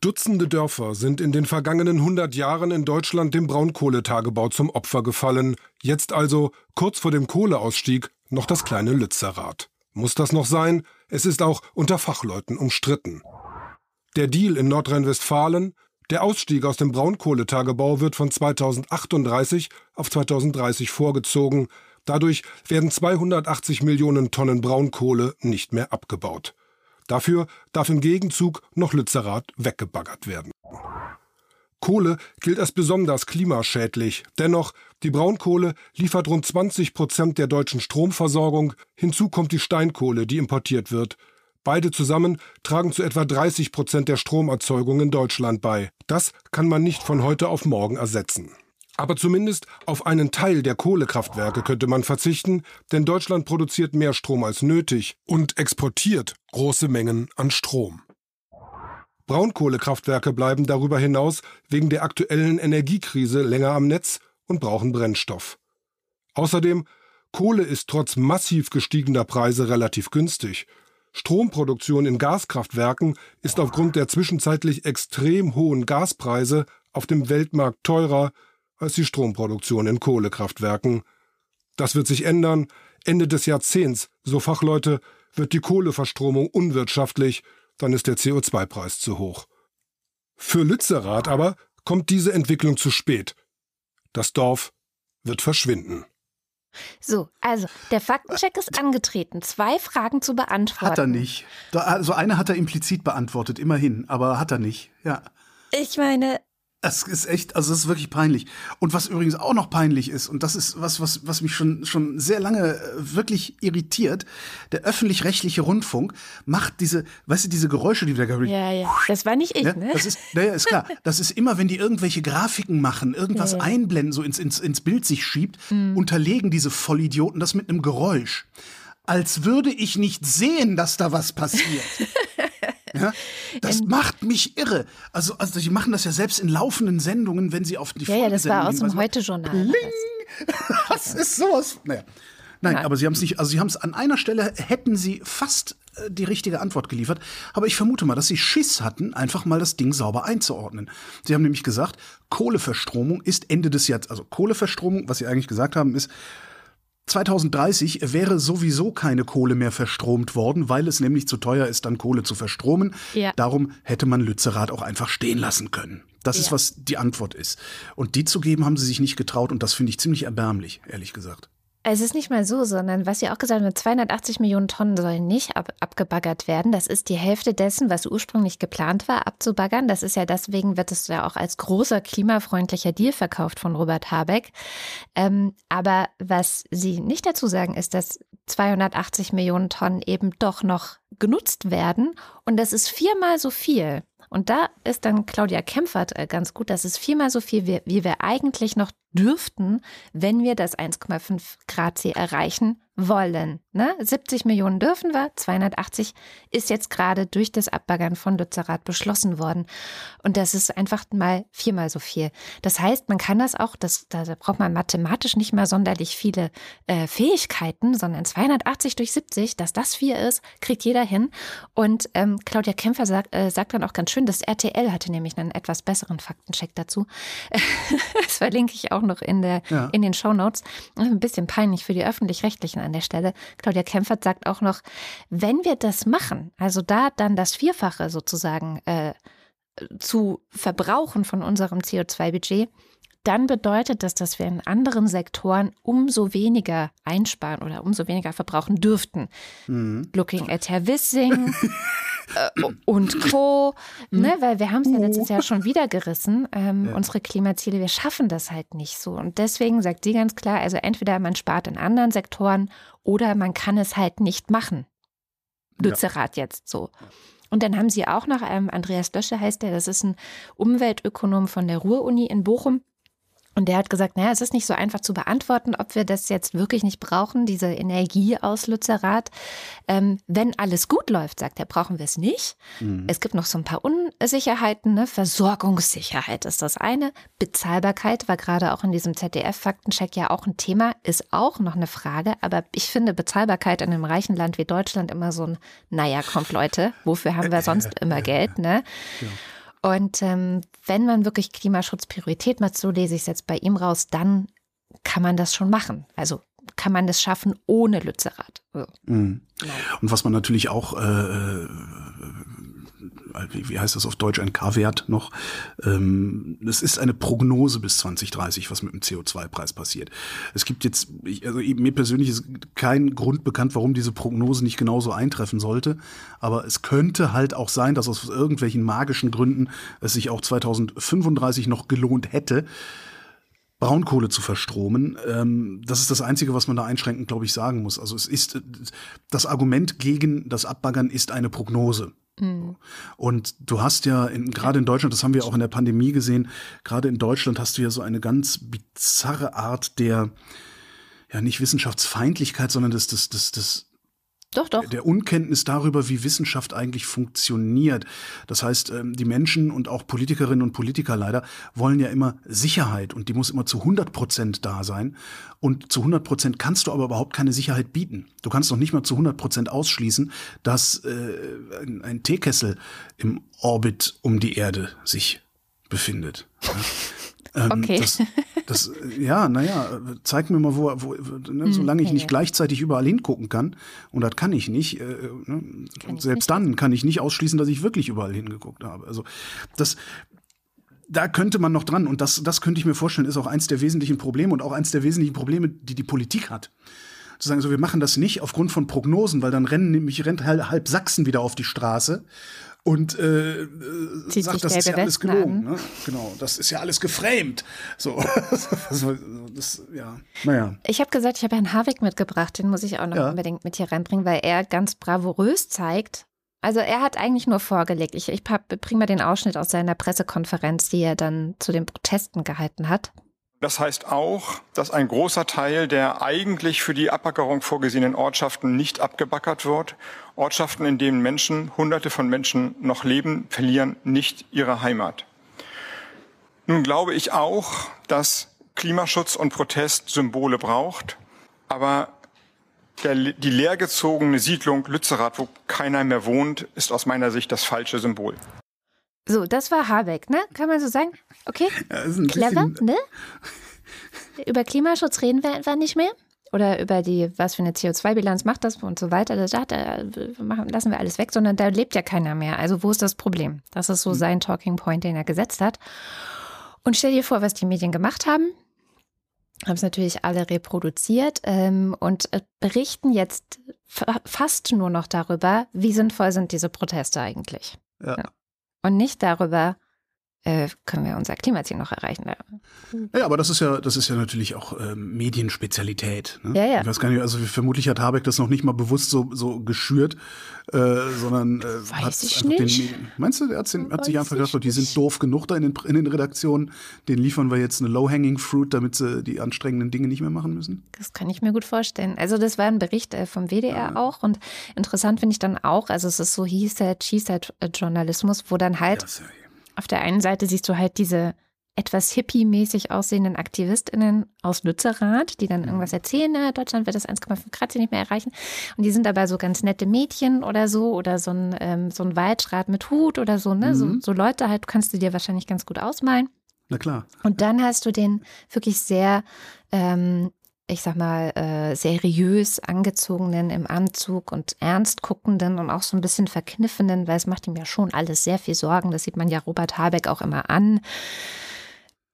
Dutzende Dörfer sind in den vergangenen 100 Jahren in Deutschland dem Braunkohletagebau zum Opfer gefallen. Jetzt also, kurz vor dem Kohleausstieg, noch das kleine Lützerath. Muss das noch sein? Es ist auch unter Fachleuten umstritten. Der Deal in Nordrhein-Westfalen, der Ausstieg aus dem Braunkohletagebau wird von 2038 auf 2030 vorgezogen. Dadurch werden 280 Millionen Tonnen Braunkohle nicht mehr abgebaut. Dafür darf im Gegenzug noch Lützerath weggebaggert werden. Kohle gilt als besonders klimaschädlich. Dennoch, die Braunkohle liefert rund 20 Prozent der deutschen Stromversorgung. Hinzu kommt die Steinkohle, die importiert wird. Beide zusammen tragen zu etwa 30 Prozent der Stromerzeugung in Deutschland bei. Das kann man nicht von heute auf morgen ersetzen. Aber zumindest auf einen Teil der Kohlekraftwerke könnte man verzichten, denn Deutschland produziert mehr Strom als nötig und exportiert große Mengen an Strom. Braunkohlekraftwerke bleiben darüber hinaus wegen der aktuellen Energiekrise länger am Netz und brauchen Brennstoff. Außerdem, Kohle ist trotz massiv gestiegener Preise relativ günstig. Stromproduktion in Gaskraftwerken ist aufgrund der zwischenzeitlich extrem hohen Gaspreise auf dem Weltmarkt teurer als die Stromproduktion in Kohlekraftwerken. Das wird sich ändern. Ende des Jahrzehnts, so Fachleute, wird die Kohleverstromung unwirtschaftlich, dann ist der CO2-Preis zu hoch. Für Lützerath aber kommt diese Entwicklung zu spät. Das Dorf wird verschwinden. So, also der Faktencheck ist angetreten, zwei Fragen zu beantworten. Hat er nicht. Also eine hat er implizit beantwortet, immerhin, aber hat er nicht, ja. Ich meine, das ist echt, also das ist wirklich peinlich. Und was übrigens auch noch peinlich ist, und das ist was, was, was mich schon, schon sehr lange äh, wirklich irritiert, der öffentlich-rechtliche Rundfunk macht diese, weißt du, diese Geräusche, die da da Ja, ja. Das war nicht ich, ja, ne? Das ist, naja, ist klar. *laughs* Das ist immer, wenn die irgendwelche Grafiken machen, irgendwas ja. einblenden, so ins, ins, ins Bild sich schiebt, mhm. unterlegen diese Vollidioten das mit einem Geräusch. Als würde ich nicht sehen, dass da was passiert. *laughs* Ja? Das in, macht mich irre. Also, also, die machen das ja selbst in laufenden Sendungen, wenn sie auf die Ja, ja, das war aus dem Heute-Journal. Das *laughs* ist sowas. Naja. Nein, Nein, aber sie haben es nicht, also sie haben es an einer Stelle, hätten sie fast äh, die richtige Antwort geliefert, aber ich vermute mal, dass sie Schiss hatten, einfach mal das Ding sauber einzuordnen. Sie haben nämlich gesagt, Kohleverstromung ist Ende des Jahrzehnts, also Kohleverstromung, was sie eigentlich gesagt haben, ist, 2030 wäre sowieso keine Kohle mehr verstromt worden, weil es nämlich zu teuer ist, dann Kohle zu verstromen. Ja. Darum hätte man Lützerath auch einfach stehen lassen können. Das ja. ist, was die Antwort ist. Und die zu geben, haben sie sich nicht getraut und das finde ich ziemlich erbärmlich, ehrlich gesagt. Es ist nicht mal so, sondern was Sie auch gesagt haben, 280 Millionen Tonnen sollen nicht ab, abgebaggert werden. Das ist die Hälfte dessen, was ursprünglich geplant war, abzubaggern. Das ist ja deswegen wird es ja auch als großer klimafreundlicher Deal verkauft von Robert Habeck. Ähm, aber was Sie nicht dazu sagen, ist, dass 280 Millionen Tonnen eben doch noch genutzt werden. Und das ist viermal so viel. Und da ist dann Claudia Kempfert äh, ganz gut, das ist viermal so viel, wie, wie wir eigentlich noch dürften, wenn wir das 1,5 Grad Ziel erreichen wollen. Ne? 70 Millionen dürfen wir, 280 ist jetzt gerade durch das Abbaggern von Lützerath beschlossen worden. Und das ist einfach mal viermal so viel. Das heißt, man kann das auch, das, da braucht man mathematisch nicht mal sonderlich viele äh, Fähigkeiten, sondern 280 durch 70, dass das vier ist, kriegt jeder hin. Und ähm, Claudia Kämpfer sagt, äh, sagt dann auch ganz schön, das RTL hatte nämlich einen etwas besseren Faktencheck dazu. *laughs* das verlinke ich auch noch in, der, ja. in den Show Notes. Ein bisschen peinlich für die Öffentlich-Rechtlichen an der Stelle. Claudia Kempfert sagt auch noch, wenn wir das machen, also da dann das Vierfache sozusagen äh, zu verbrauchen von unserem CO2-Budget, dann bedeutet das, dass wir in anderen Sektoren umso weniger einsparen oder umso weniger verbrauchen dürften. Mhm. Looking at Herr Wissing *laughs* äh, und Co. Ne, weil wir haben es ja letztes Jahr schon wieder gerissen, ähm, ja. unsere Klimaziele. Wir schaffen das halt nicht so. Und deswegen sagt sie ganz klar, also entweder man spart in anderen Sektoren oder man kann es halt nicht machen. Lützerath ja. jetzt so. Und dann haben sie auch noch, ähm, Andreas Lösche heißt der, das ist ein Umweltökonom von der Ruhr-Uni in Bochum. Und der hat gesagt, naja, es ist nicht so einfach zu beantworten, ob wir das jetzt wirklich nicht brauchen, diese Energie aus Lützerath. Ähm, wenn alles gut läuft, sagt er, brauchen wir es nicht. Mhm. Es gibt noch so ein paar Unsicherheiten. Ne? Versorgungssicherheit ist das eine. Bezahlbarkeit war gerade auch in diesem ZDF-Faktencheck ja auch ein Thema, ist auch noch eine Frage. Aber ich finde Bezahlbarkeit in einem reichen Land wie Deutschland immer so ein, naja, kommt Leute, wofür haben wir sonst immer Geld? Ne? Ja. Und ähm, wenn man wirklich Klimaschutz Priorität macht, so lese ich es jetzt bei ihm raus, dann kann man das schon machen. Also kann man das schaffen ohne Lützerath. Mhm. Genau. Und was man natürlich auch äh, äh wie heißt das auf Deutsch, ein K-Wert noch. Ähm, es ist eine Prognose bis 2030, was mit dem CO2-Preis passiert. Es gibt jetzt, also mir persönlich ist kein Grund bekannt, warum diese Prognose nicht genauso eintreffen sollte. Aber es könnte halt auch sein, dass aus irgendwelchen magischen Gründen es sich auch 2035 noch gelohnt hätte. Braunkohle zu verstromen. Ähm, das ist das Einzige, was man da einschränkend, glaube ich, sagen muss. Also es ist das Argument gegen das Abbaggern ist eine Prognose. Mhm. Und du hast ja gerade in Deutschland, das haben wir auch in der Pandemie gesehen, gerade in Deutschland hast du ja so eine ganz bizarre Art der, ja nicht Wissenschaftsfeindlichkeit, sondern des, des, des, des doch, doch. Der Unkenntnis darüber, wie Wissenschaft eigentlich funktioniert. Das heißt, ähm, die Menschen und auch Politikerinnen und Politiker leider wollen ja immer Sicherheit und die muss immer zu 100 Prozent da sein. Und zu 100 Prozent kannst du aber überhaupt keine Sicherheit bieten. Du kannst noch nicht mal zu 100 Prozent ausschließen, dass äh, ein, ein Teekessel im Orbit um die Erde sich befindet. Ja. *laughs* Ähm, okay. Das, das, ja, naja, zeig mir mal, wo, wo ne, hm, solange ich nicht gleichzeitig überall hingucken kann, und das kann ich nicht, äh, ne, kann selbst nicht. dann kann ich nicht ausschließen, dass ich wirklich überall hingeguckt habe. Also das, da könnte man noch dran, und das, das könnte ich mir vorstellen, ist auch eins der wesentlichen Probleme und auch eins der wesentlichen Probleme, die die Politik hat zu sagen, so wir machen das nicht aufgrund von Prognosen, weil dann rennen nämlich rennt halb Sachsen wieder auf die Straße und äh, sagt, das ist ja alles gelogen. Ne? Genau, das ist ja alles geframed. So, *laughs* das, ja, naja. Ich habe gesagt, ich habe Herrn Havik mitgebracht, den muss ich auch noch ja. unbedingt mit hier reinbringen, weil er ganz bravourös zeigt. Also er hat eigentlich nur vorgelegt. Ich, ich bringe mal den Ausschnitt aus seiner Pressekonferenz, die er dann zu den Protesten gehalten hat. Das heißt auch, dass ein großer Teil der eigentlich für die Abbackerung vorgesehenen Ortschaften nicht abgebackert wird. Ortschaften, in denen Menschen, Hunderte von Menschen noch leben, verlieren nicht ihre Heimat. Nun glaube ich auch, dass Klimaschutz und Protest Symbole braucht, aber der, die leergezogene Siedlung Lützerath, wo keiner mehr wohnt, ist aus meiner Sicht das falsche Symbol. So, das war Habeck, ne? Kann man so sagen? Okay. Clever, ne? *laughs* Über Klimaschutz reden wir einfach nicht mehr. Oder über die, was für eine CO2-Bilanz macht das und so weiter. Das, da lassen wir alles weg, sondern da lebt ja keiner mehr. Also wo ist das Problem? Das ist so hm. sein Talking Point, den er gesetzt hat. Und stell dir vor, was die Medien gemacht haben. Haben es natürlich alle reproduziert ähm, und äh, berichten jetzt fast nur noch darüber, wie sinnvoll sind diese Proteste eigentlich. Ja. ja und nicht darüber, äh, können wir unser Klimaziel noch erreichen. Ja, aber das ist ja, das ist ja natürlich auch ähm, Medienspezialität. Ne? Ja, ja. Ich weiß gar nicht, also vermutlich hat Habeck das noch nicht mal bewusst so, so geschürt, äh, sondern äh, ich einfach nicht. Den, meinst du, der hat's den, hat sich einfach gedacht, die sind doof genug da in den, in den Redaktionen, den liefern wir jetzt eine Low-Hanging Fruit, damit sie die anstrengenden Dinge nicht mehr machen müssen? Das kann ich mir gut vorstellen. Also das war ein Bericht äh, vom WDR auch und interessant finde ich dann auch, also es ist so he said, she said äh, Journalismus, wo dann halt äh, auf der einen Seite siehst du halt diese etwas hippie-mäßig aussehenden AktivistInnen aus Lützerath, die dann irgendwas erzählen, na, Deutschland wird das 1,5 Grad nicht mehr erreichen. Und die sind dabei so ganz nette Mädchen oder so oder so ein, ähm, so ein Waldschrat mit Hut oder so, ne? So, so Leute halt, kannst du dir wahrscheinlich ganz gut ausmalen. na klar. Und dann hast du den wirklich sehr, ähm, ich sag mal, äh, seriös angezogenen im Anzug und ernst guckenden und auch so ein bisschen verkniffenen, weil es macht ihm ja schon alles sehr viel Sorgen. Das sieht man ja Robert Habeck auch immer an.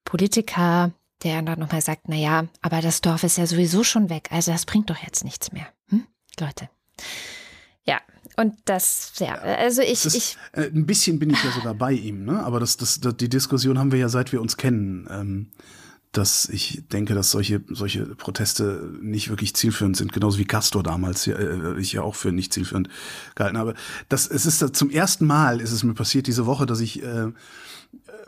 Politiker, der dann nochmal sagt, na ja, aber das Dorf ist ja sowieso schon weg, also das bringt doch jetzt nichts mehr. Hm? Leute. Ja, und das, ja, also ich, Das ich, äh, ein bisschen bin ich ja sogar bei ihm, ne? aber das, das, das, die Diskussion haben wir ja seit wir uns kennen. Ähm, dass ich denke, dass solche, solche Proteste nicht wirklich zielführend sind, genauso wie Castor damals, äh, ich ja auch für nicht zielführend gehalten habe. Das, es ist da, zum ersten Mal ist es mir passiert diese Woche, dass ich äh,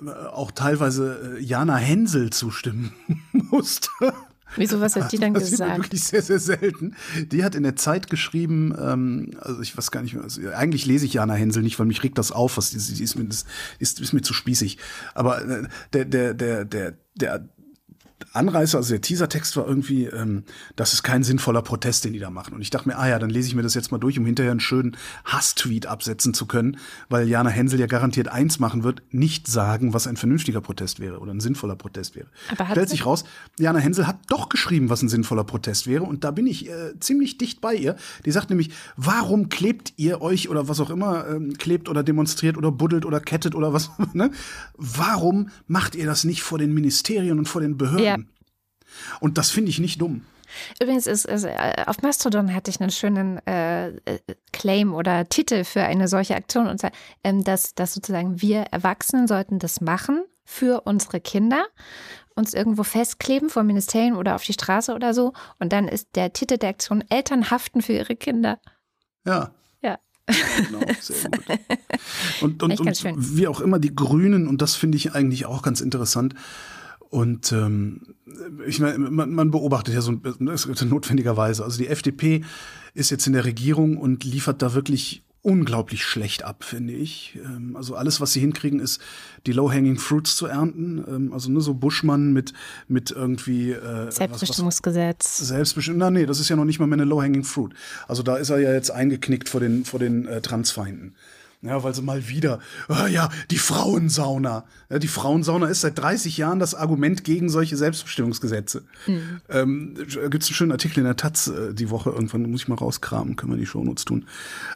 äh, auch teilweise äh, Jana Hensel zustimmen *laughs* musste. wieso, was hat die dann *laughs* Das sieht man gesagt? wirklich sehr, sehr selten. Die hat in der Zeit geschrieben, ähm, also ich weiß gar nicht mehr, also eigentlich lese ich Jana Hensel nicht, weil mich regt das auf, was die, die ist mir, das ist, ist mir zu spießig. Aber äh, der, der, der, der, der Anreißer, also der Teasertext war irgendwie, ähm, das ist kein sinnvoller Protest, den die da machen. Und ich dachte mir, ah ja, dann lese ich mir das jetzt mal durch, um hinterher einen schönen Hass-Tweet absetzen zu können, weil Jana Hensel ja garantiert eins machen wird, nicht sagen, was ein vernünftiger Protest wäre oder ein sinnvoller Protest wäre. Aber Stellt sich raus, Jana Hensel hat doch geschrieben, was ein sinnvoller Protest wäre. Und da bin ich äh, ziemlich dicht bei ihr. Die sagt nämlich, warum klebt ihr euch oder was auch immer ähm, klebt oder demonstriert oder buddelt oder kettet oder was, *laughs* ne? Warum macht ihr das nicht vor den Ministerien und vor den Behörden? Ja. Und das finde ich nicht dumm. Übrigens ist, ist äh, auf Mastodon hatte ich einen schönen äh, äh, Claim oder Titel für eine solche Aktion und zwar, ähm, dass, dass sozusagen wir Erwachsenen sollten das machen für unsere Kinder, uns irgendwo festkleben vor Ministerien oder auf die Straße oder so und dann ist der Titel der Aktion Eltern haften für ihre Kinder. Ja. Ja. Genau, sehr gut. *laughs* Und, und, und wie auch immer die Grünen, und das finde ich eigentlich auch ganz interessant. Und ähm, ich meine, man, man beobachtet ja so notwendigerweise. Also die FDP ist jetzt in der Regierung und liefert da wirklich unglaublich schlecht ab, finde ich. Ähm, Also alles, was sie hinkriegen, ist die Low-Hanging Fruits zu ernten. Ähm, Also nur so Buschmann mit mit irgendwie äh, Selbstbestimmungsgesetz. Selbstbestimmt. Na, nee, das ist ja noch nicht mal mehr eine Low-Hanging Fruit. Also da ist er ja jetzt eingeknickt vor den, vor den äh, Transfeinden. Ja, weil sie mal wieder, ah ja, die Frauensauna. Ja, die Frauensauna ist seit 30 Jahren das Argument gegen solche Selbstbestimmungsgesetze. Ähm, Gibt es einen schönen Artikel in der Taz äh, die Woche, irgendwann muss ich mal rauskramen, können wir die Shownotes tun.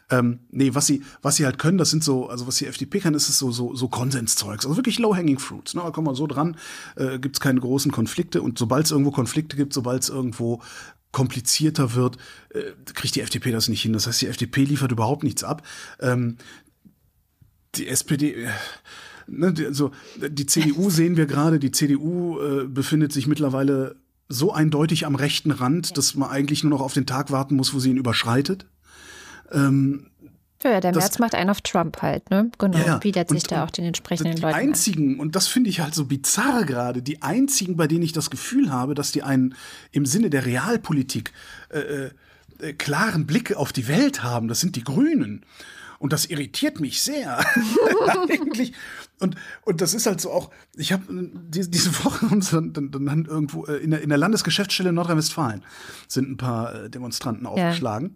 Ähm, nee, was sie, was sie halt können, das sind so, also was die FDP kann, ist es so, so, so Konsenszeugs. Also wirklich low-hanging fruits. Ne? Da kommen wir so dran, äh, gibt es keine großen Konflikte und sobald es irgendwo Konflikte gibt, sobald es irgendwo komplizierter wird, äh, kriegt die FDP das nicht hin. Das heißt, die FDP liefert überhaupt nichts ab. Ähm, die SPD, äh, ne, die, also die CDU *laughs* sehen wir gerade, die CDU äh, befindet sich mittlerweile so eindeutig am rechten Rand, dass man eigentlich nur noch auf den Tag warten muss, wo sie ihn überschreitet. Ja, der Das- März macht einen auf Trump halt, ne? Genau, Ja, bietet sich Und- da auch den entsprechenden die Leuten an. einzigen, und das finde ich halt so bizarr gerade, die einzigen, bei denen ich das Gefühl habe, dass die einen im Sinne der Realpolitik äh, äh, klaren Blick auf die Welt haben, das sind die Grünen. Und das irritiert mich sehr. *laughs* Eigentlich. Und, und das ist halt so auch, ich habe diese, diese Woche uns dann, dann, dann irgendwo äh, in der, in der Landesgeschäftsstelle in Nordrhein-Westfalen sind ein paar äh, Demonstranten aufgeschlagen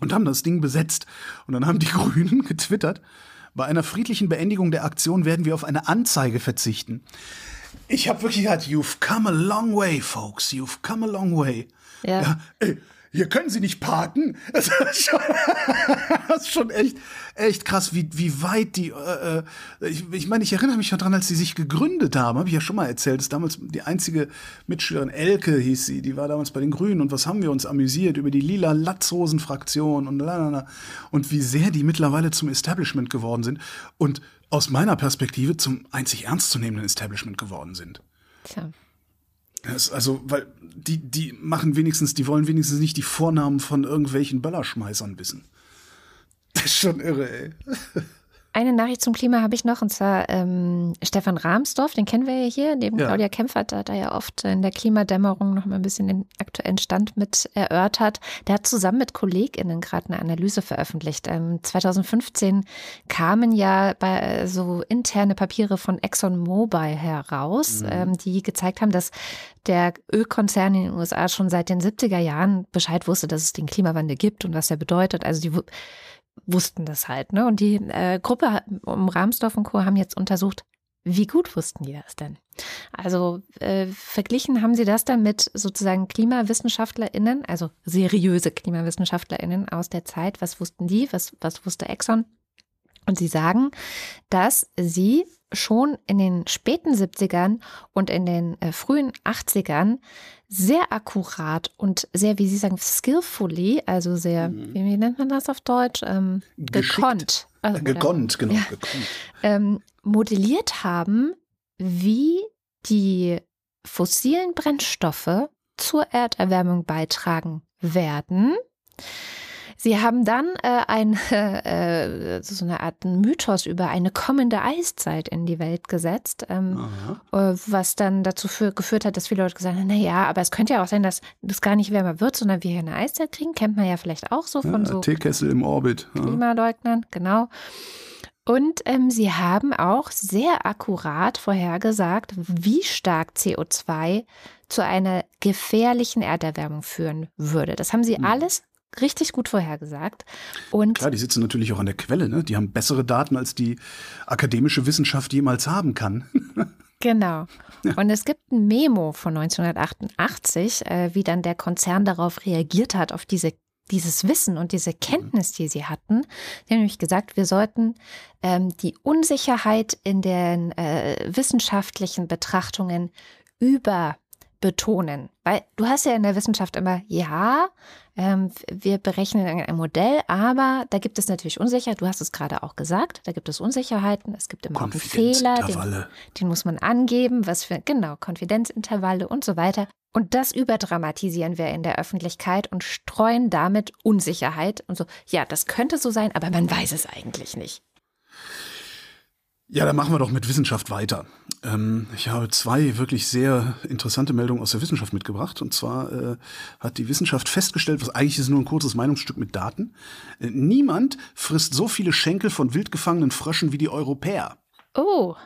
und haben das Ding besetzt. Und dann haben die *laughs* Grünen getwittert, bei einer friedlichen Beendigung der Aktion werden wir auf eine Anzeige verzichten. Ich habe wirklich gedacht, you've come a long way, folks, you've come a long way. Ja. ja ey, hier können Sie nicht parken. *laughs* Das ist schon, das ist schon echt, echt krass, wie, wie weit die, äh, äh ich, ich meine, ich erinnere mich daran, als sie sich gegründet haben, habe ich ja schon mal erzählt, ist damals die einzige Mitschülerin, Elke hieß sie, die war damals bei den Grünen und was haben wir uns amüsiert über die lila Latzhosen-Fraktion und lalala, und wie sehr die mittlerweile zum Establishment geworden sind und aus meiner Perspektive zum einzig ernstzunehmenden Establishment geworden sind. Tja. Also, weil die, die machen wenigstens, die wollen wenigstens nicht die Vornamen von irgendwelchen Böllerschmeißern wissen. Das ist schon irre, ey. Eine Nachricht zum Klima habe ich noch, und zwar ähm, Stefan Rahmsdorf, den kennen wir ja hier, neben Ja. Claudia Kempfert, der da ja oft in der Klimadämmerung noch mal ein bisschen den aktuellen Stand mit erörtert. Der hat zusammen mit KollegInnen gerade eine Analyse veröffentlicht. Ähm, 2015 kamen ja bei, äh, so interne Papiere von ExxonMobil heraus, ähm, die gezeigt haben, dass der Ölkonzern in den USA schon seit den 70er Jahren Bescheid wusste, dass es den Klimawandel gibt und was er bedeutet. Also die wussten das halt. Ne? Und die äh, Gruppe um Rahmsdorf und Co. haben jetzt untersucht, wie gut wussten die das denn? Also äh, verglichen haben sie das dann mit sozusagen KlimawissenschaftlerInnen, also seriöse KlimawissenschaftlerInnen aus der Zeit. Was wussten die? Was, was wusste Exxon? Und sie sagen, dass sie schon in den späten 70ern und in den äh, frühen 80ern sehr akkurat und sehr, wie Sie sagen, skillfully, also sehr, wie, wie nennt man das auf Deutsch? Ähm, gekonnt. Also, Äh, gekonnt, genau, Ja. gekonnt. ähm, modelliert haben, wie die fossilen Brennstoffe zur Erderwärmung beitragen werden. Sie haben dann äh, ein, *laughs* äh, so eine Art Mythos über eine kommende Eiszeit in die Welt gesetzt, ähm, äh, was dann dazu für, geführt hat, dass viele Leute gesagt haben, na ja, aber es könnte ja auch sein, dass das gar nicht wärmer wird, sondern wir hier eine Eiszeit kriegen. Kennt man ja vielleicht auch so von Ja, so Teekessel im Orbit. Klimaleugnern, genau. Und ähm, sie haben auch sehr akkurat vorhergesagt, wie stark CO2 zu einer gefährlichen Erderwärmung führen würde. Das haben sie Hm. alles richtig gut vorhergesagt. Und Klar, die sitzen natürlich auch an der Quelle, ne? Die haben bessere Daten, als die akademische Wissenschaft jemals haben kann. *laughs* Genau. Und es gibt ein Memo von 1988, äh, wie dann der Konzern darauf reagiert hat, auf diese, dieses Wissen und diese Kenntnis, die sie hatten. Die haben nämlich gesagt, wir sollten ähm, die Unsicherheit in den äh, wissenschaftlichen Betrachtungen überbetonen. Weil du hast ja in der Wissenschaft immer, ja, ähm, wir berechnen ein Modell, aber da gibt es natürlich Unsicherheit. Du hast es gerade auch gesagt, da gibt es Unsicherheiten, es gibt immer auch einen Fehler, den, den muss man angeben, was für, genau, Konfidenzintervalle und so weiter. Und das überdramatisieren wir in der Öffentlichkeit und streuen damit Unsicherheit und so. Ja, das könnte so sein, aber man weiß es eigentlich nicht. Ja, dann machen wir doch mit Wissenschaft weiter. Ähm, ich habe zwei wirklich sehr interessante Meldungen aus der Wissenschaft mitgebracht. Und zwar äh, hat die Wissenschaft festgestellt, was eigentlich ist nur ein kurzes Meinungsstück mit Daten. Äh, niemand frisst so viele Schenkel von wild gefangenen Fröschen wie die Europäer. Oh,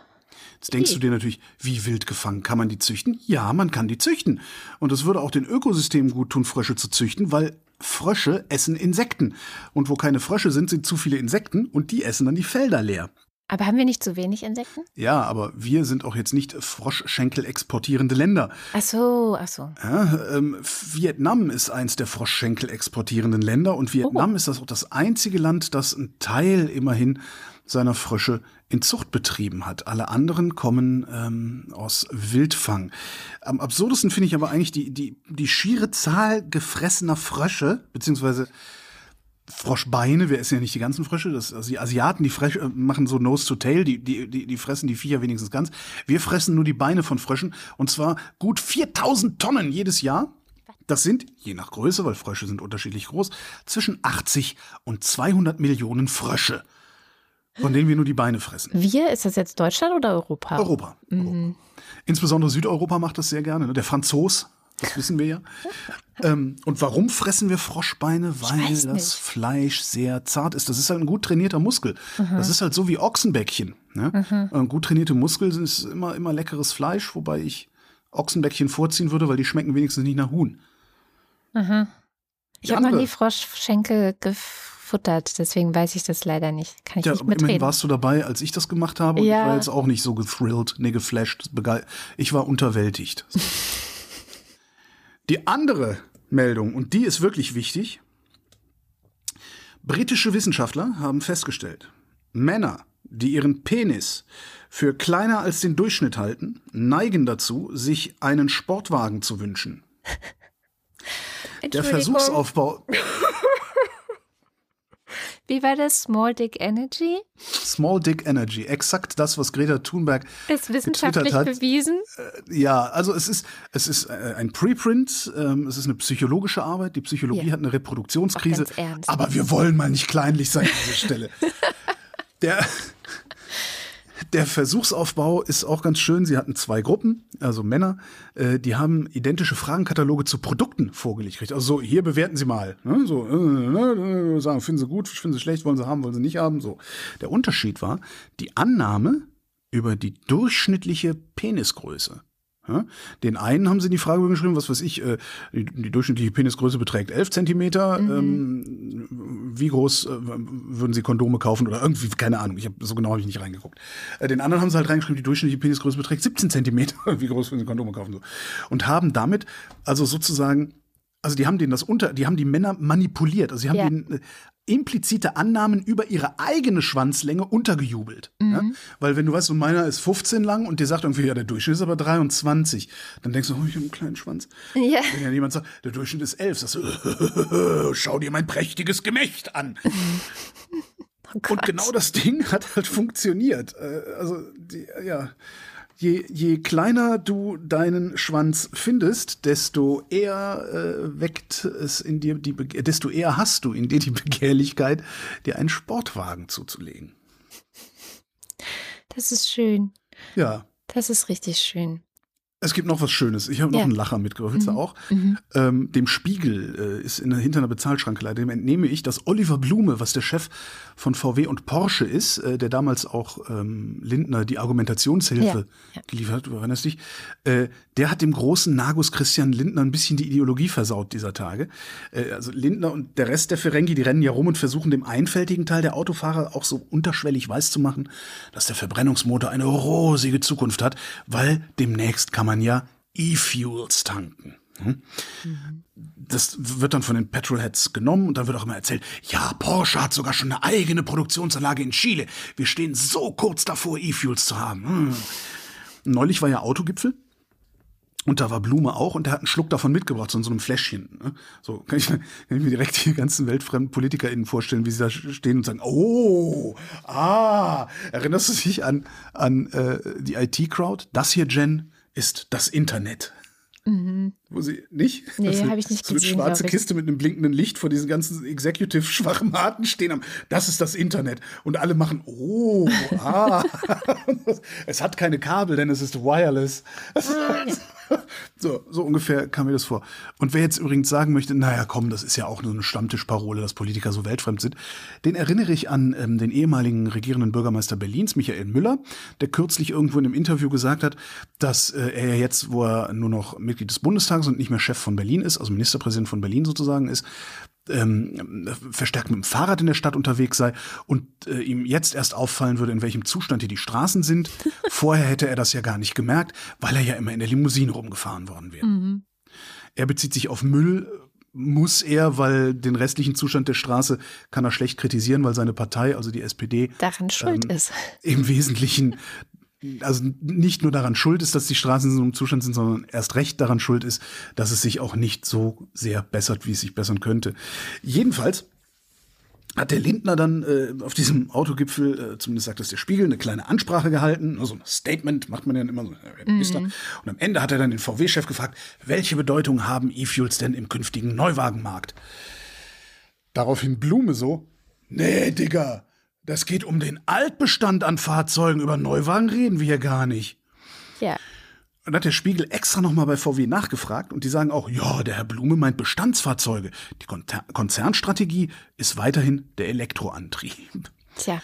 Jetzt denkst du dir natürlich, wie wild gefangen kann man die züchten? Ja, man kann die züchten. Und es würde auch den Ökosystemen gut tun, Frösche zu züchten, weil Frösche essen Insekten. Und wo keine Frösche sind, sind zu viele Insekten und die essen dann die Felder leer. Aber haben wir nicht zu wenig Insekten? Ja, aber wir sind auch jetzt nicht Froschschenkel exportierende Länder. Ach so, ach so. Ja, ähm, Vietnam ist eins der Froschschenkel exportierenden Länder und Vietnam ist das auch das einzige Land, das einen Teil immerhin seiner Frösche in Zucht betrieben hat. Alle anderen kommen ähm, aus Wildfang. Am absurdesten finde ich aber eigentlich die, die, die schiere Zahl gefressener Frösche, beziehungsweise Froschbeine, wir essen ja nicht die ganzen Frösche, das, also die Asiaten, die Frösche äh, machen so Nose to Tail, die, die, die, die fressen die Viecher wenigstens ganz. Wir fressen nur die Beine von Fröschen und zwar gut 4000 Tonnen jedes Jahr. Das sind, je nach Größe, weil Frösche sind unterschiedlich groß, zwischen 80 und 200 Millionen Frösche, von denen wir nur die Beine fressen. Wir, ist das jetzt Deutschland oder Europa? Europa. Europa. Insbesondere Südeuropa macht das sehr gerne. Ne? Der Franzos, das wissen wir ja. ähm, und warum fressen wir Froschbeine? Weil das nicht. Fleisch sehr zart ist. Das ist halt ein gut trainierter Muskel. Das ist halt so wie Ochsenbäckchen. Ne? Äh, Gut trainierte Muskeln sind immer, immer leckeres Fleisch, wobei ich Ochsenbäckchen vorziehen würde, weil die schmecken wenigstens nicht nach Huhn. Ich Die habe noch nie Froschschenkel gefuttert, deswegen weiß ich das leider nicht. Kann ich Ja, nicht immerhin mitreden. warst du dabei, als ich das gemacht habe. Und Ja. ich war jetzt auch nicht so gethrilled, nee, geflasht. Ich war unterwältigt. *laughs* Die andere Meldung, und die ist wirklich wichtig. Britische Wissenschaftler haben festgestellt, Männer, die ihren Penis für kleiner als den Durchschnitt halten, neigen dazu, sich einen Sportwagen zu wünschen. Der Versuchsaufbau. *laughs* Wie war das? Small Dick Energy? Small Dick Energy, exakt das, was Greta Thunberg Ist wissenschaftlich hat. bewiesen? Äh, ja, also es ist, es ist äh, ein Preprint, ähm, es ist eine psychologische Arbeit. Die Psychologie Ja. hat eine Reproduktionskrise. Ganz ernst. Aber wir wollen mal nicht kleinlich sein an dieser Stelle. *laughs* Der, der Versuchsaufbau ist auch ganz schön. Sie hatten zwei Gruppen, also Männer, äh, die haben identische Fragenkataloge zu Produkten vorgelegt. Also so, hier bewerten Sie mal. Ne? So, äh, äh, sagen, finden Sie gut, finden Sie schlecht, wollen Sie haben, wollen Sie nicht haben. So. Der Unterschied war die Annahme über die durchschnittliche Penisgröße. Den einen haben sie in die Frage geschrieben, was weiß ich, äh, die, die durchschnittliche Penisgröße beträgt 11 Zentimeter. Ähm, wie groß äh, würden sie Kondome kaufen oder irgendwie, keine Ahnung, ich hab, so genau habe ich nicht reingeguckt. Äh, den anderen haben sie halt reingeschrieben, die durchschnittliche Penisgröße beträgt 17 Zentimeter. *laughs* wie groß würden sie Kondome kaufen? So. Und haben damit also sozusagen also die haben denen das unter, die haben die Männer manipuliert. Also sie haben Ja. äh, implizite Annahmen über ihre eigene Schwanzlänge untergejubelt. Ja? Weil wenn du weißt, so meiner ist 15 lang und dir sagt irgendwie, ja, der Durchschnitt ist aber 23, dann denkst du, oh, ich habe einen kleinen Schwanz. Ja. Wenn ja jemand sagt, der Durchschnitt ist 11, sagst du, *laughs* schau dir mein prächtiges Gemächt an. *laughs* Oh. Und genau das Ding hat halt funktioniert. Äh, Also, die, ja. Je, je kleiner du deinen Schwanz findest, desto eher äh, weckt es in dir die, Bege- desto eher hast du in dir die *laughs* Begehrlichkeit, dir einen Sportwagen zuzulegen. Das ist schön. Ja. Das ist richtig schön. Es gibt noch was Schönes. Ich habe noch Ja. einen Lacher mitgebracht. Willst du auch? Ähm, dem Spiegel äh, ist in der, hinter einer Bezahlschranke leider. Dem entnehme ich, dass Oliver Blume, was der Chef von VW und Porsche ist, äh, der damals auch ähm, Lindner die Argumentationshilfe Ja, geliefert hat, erinnerst dich, äh, der hat dem großen Nagus Christian Lindner ein bisschen die Ideologie versaut dieser Tage. Äh, also Lindner und der Rest der Ferengi, die rennen ja rum und versuchen dem einfältigen Teil der Autofahrer auch so unterschwellig weiß zu machen, dass der Verbrennungsmotor eine rosige Zukunft hat, weil demnächst kann man ja E-Fuels tanken. Hm? Das wird dann von den Petrolheads genommen und dann wird auch immer erzählt, ja, Porsche hat sogar schon eine eigene Produktionsanlage in Chile. Wir stehen so kurz davor, E-Fuels zu haben. Hm. Neulich war ja Autogipfel. Und da war Blume auch und der hat einen Schluck davon mitgebracht, so in so einem Fläschchen. ne? So *laughs* kann ich, kann ich mir direkt die ganzen weltfremden PolitikerInnen vorstellen, wie sie da stehen und sagen, oh, ah, erinnerst du dich an, an äh, die IT-Crowd? Das hier, Jen, ist das Internet. Wo sie nicht? Nee, Das ist hab ich nicht so eine gesehen, schwarze glaub ich. Kiste mit einem blinkenden Licht vor diesen ganzen executive schwachen Harten stehen haben. Das ist das Internet. Und alle machen, oh, ah. *laughs* es hat keine Kabel, denn es ist wireless. *laughs* So, so ungefähr kam mir das vor. Und wer jetzt übrigens sagen möchte, naja, komm, das ist ja auch nur eine Stammtischparole, dass Politiker so weltfremd sind, den erinnere ich an ähm, den ehemaligen regierenden Bürgermeister Berlins, Michael Müller, der kürzlich irgendwo in einem Interview gesagt hat, dass äh, er ja jetzt, wo er nur noch Mitglied des Bundestags und nicht mehr Chef von Berlin ist, also Ministerpräsident von Berlin sozusagen ist, ähm, verstärkt mit dem Fahrrad in der Stadt unterwegs sei und äh, ihm jetzt erst auffallen würde, in welchem Zustand hier die Straßen sind. *laughs* Vorher hätte er das ja gar nicht gemerkt, weil er ja immer in der Limousine rumgefahren worden wäre. Er bezieht sich auf Müll, muss er, weil den restlichen Zustand der Straße kann er schlecht kritisieren, weil seine Partei, also die SPD, Daran schuld Ähm, ist. im Wesentlichen *laughs* also nicht nur daran schuld ist, dass die Straßen in so einem Zustand sind, sondern erst recht daran schuld ist, dass es sich auch nicht so sehr bessert, wie es sich bessern könnte. Jedenfalls hat der Lindner dann äh, auf diesem Autogipfel, äh, zumindest sagt das der Spiegel, eine kleine Ansprache gehalten, also ein Statement macht man ja immer so, äh, Minister. Und am Ende hat er dann den VW-Chef gefragt, welche Bedeutung haben E-Fuels denn im künftigen Neuwagenmarkt? Daraufhin Blume so, nee, Digga, das geht um den Altbestand an Fahrzeugen, über Neuwagen reden wir hier gar nicht. Ja. Und dann hat der Spiegel extra nochmal bei VW nachgefragt und die sagen auch, ja, der Herr Blume meint Bestandsfahrzeuge. Die Konzernstrategie ist weiterhin der Elektroantrieb. Tja.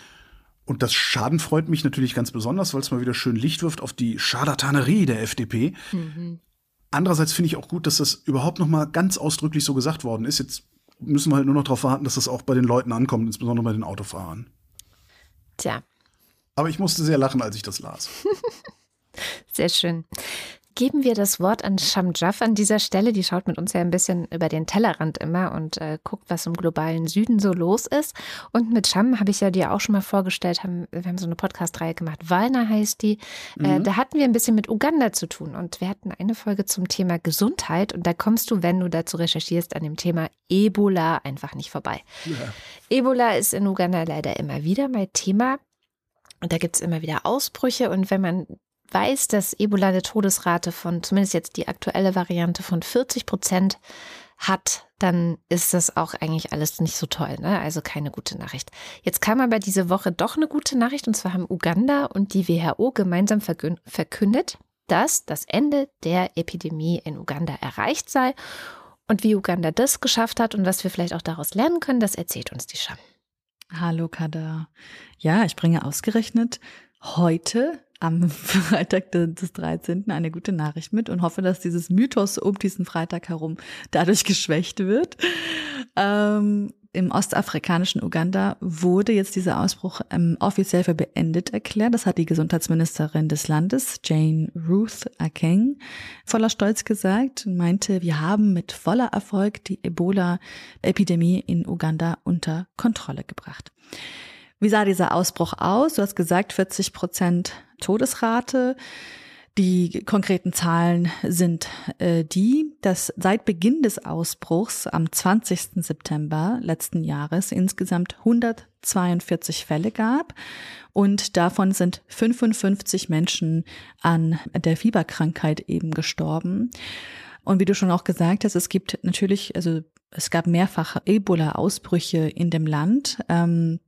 Und das Schadenfreut mich natürlich ganz besonders, weil es mal wieder schön Licht wirft auf die Scharlatanerie der FDP. Andererseits finde ich auch gut, dass das überhaupt noch mal ganz ausdrücklich so gesagt worden ist. Jetzt müssen wir halt nur noch darauf warten, dass das auch bei den Leuten ankommt, insbesondere bei den Autofahrern. Tja. Aber ich musste sehr lachen, als ich das las. *laughs* Sehr schön. Geben wir das Wort an Shamjaf an dieser Stelle. Die schaut mit uns ja ein bisschen über den Tellerrand immer und äh, guckt, was im globalen Süden so los ist. Und mit Sham habe ich ja dir auch schon mal vorgestellt, haben, wir haben so eine Podcast-Reihe gemacht. Walner heißt die. Äh, mhm. da hatten wir ein bisschen mit Uganda zu tun und wir hatten eine Folge zum Thema Gesundheit und da kommst du, wenn du dazu recherchierst, an dem Thema Ebola einfach nicht vorbei. Ja. Ebola ist in Uganda leider immer wieder mal Thema. Und da gibt es immer wieder Ausbrüche. Und wenn man weiß, dass Ebola eine Todesrate von, zumindest jetzt die aktuelle Variante, von 40 Prozent hat, dann ist das auch eigentlich alles nicht so toll. Ne? Also keine gute Nachricht. Jetzt kam aber diese Woche doch eine gute Nachricht. Und zwar haben Uganda und die WHO gemeinsam verkündet, dass das Ende der Epidemie in Uganda erreicht sei. Und wie Uganda das geschafft hat und was wir vielleicht auch daraus lernen können, das erzählt uns die Scham. Hallo Kada. Ja, ich bringe ausgerechnet heute am *laughs* Freitag des 13. eine gute Nachricht mit und hoffe, dass dieses Mythos um diesen Freitag herum dadurch *laughs* geschwächt wird. Ähm, Im ostafrikanischen Uganda wurde jetzt dieser Ausbruch ähm, offiziell für beendet erklärt. Das hat die Gesundheitsministerin des Landes, Jane Ruth Akeng, voller Stolz gesagt und meinte, wir haben mit voller Erfolg die Ebola-Epidemie in Uganda unter Kontrolle gebracht. Wie sah dieser Ausbruch aus? Du hast gesagt, 40 Prozent Todesrate. Die konkreten Zahlen sind äh, die, dass seit Beginn des Ausbruchs am 20. September letzten Jahres insgesamt 142 Fälle gab und davon sind 55 Menschen an der Fieberkrankheit eben gestorben. Und wie du schon auch gesagt hast, es gibt natürlich, also es gab mehrfach Ebola-Ausbrüche in dem Land. Ähm,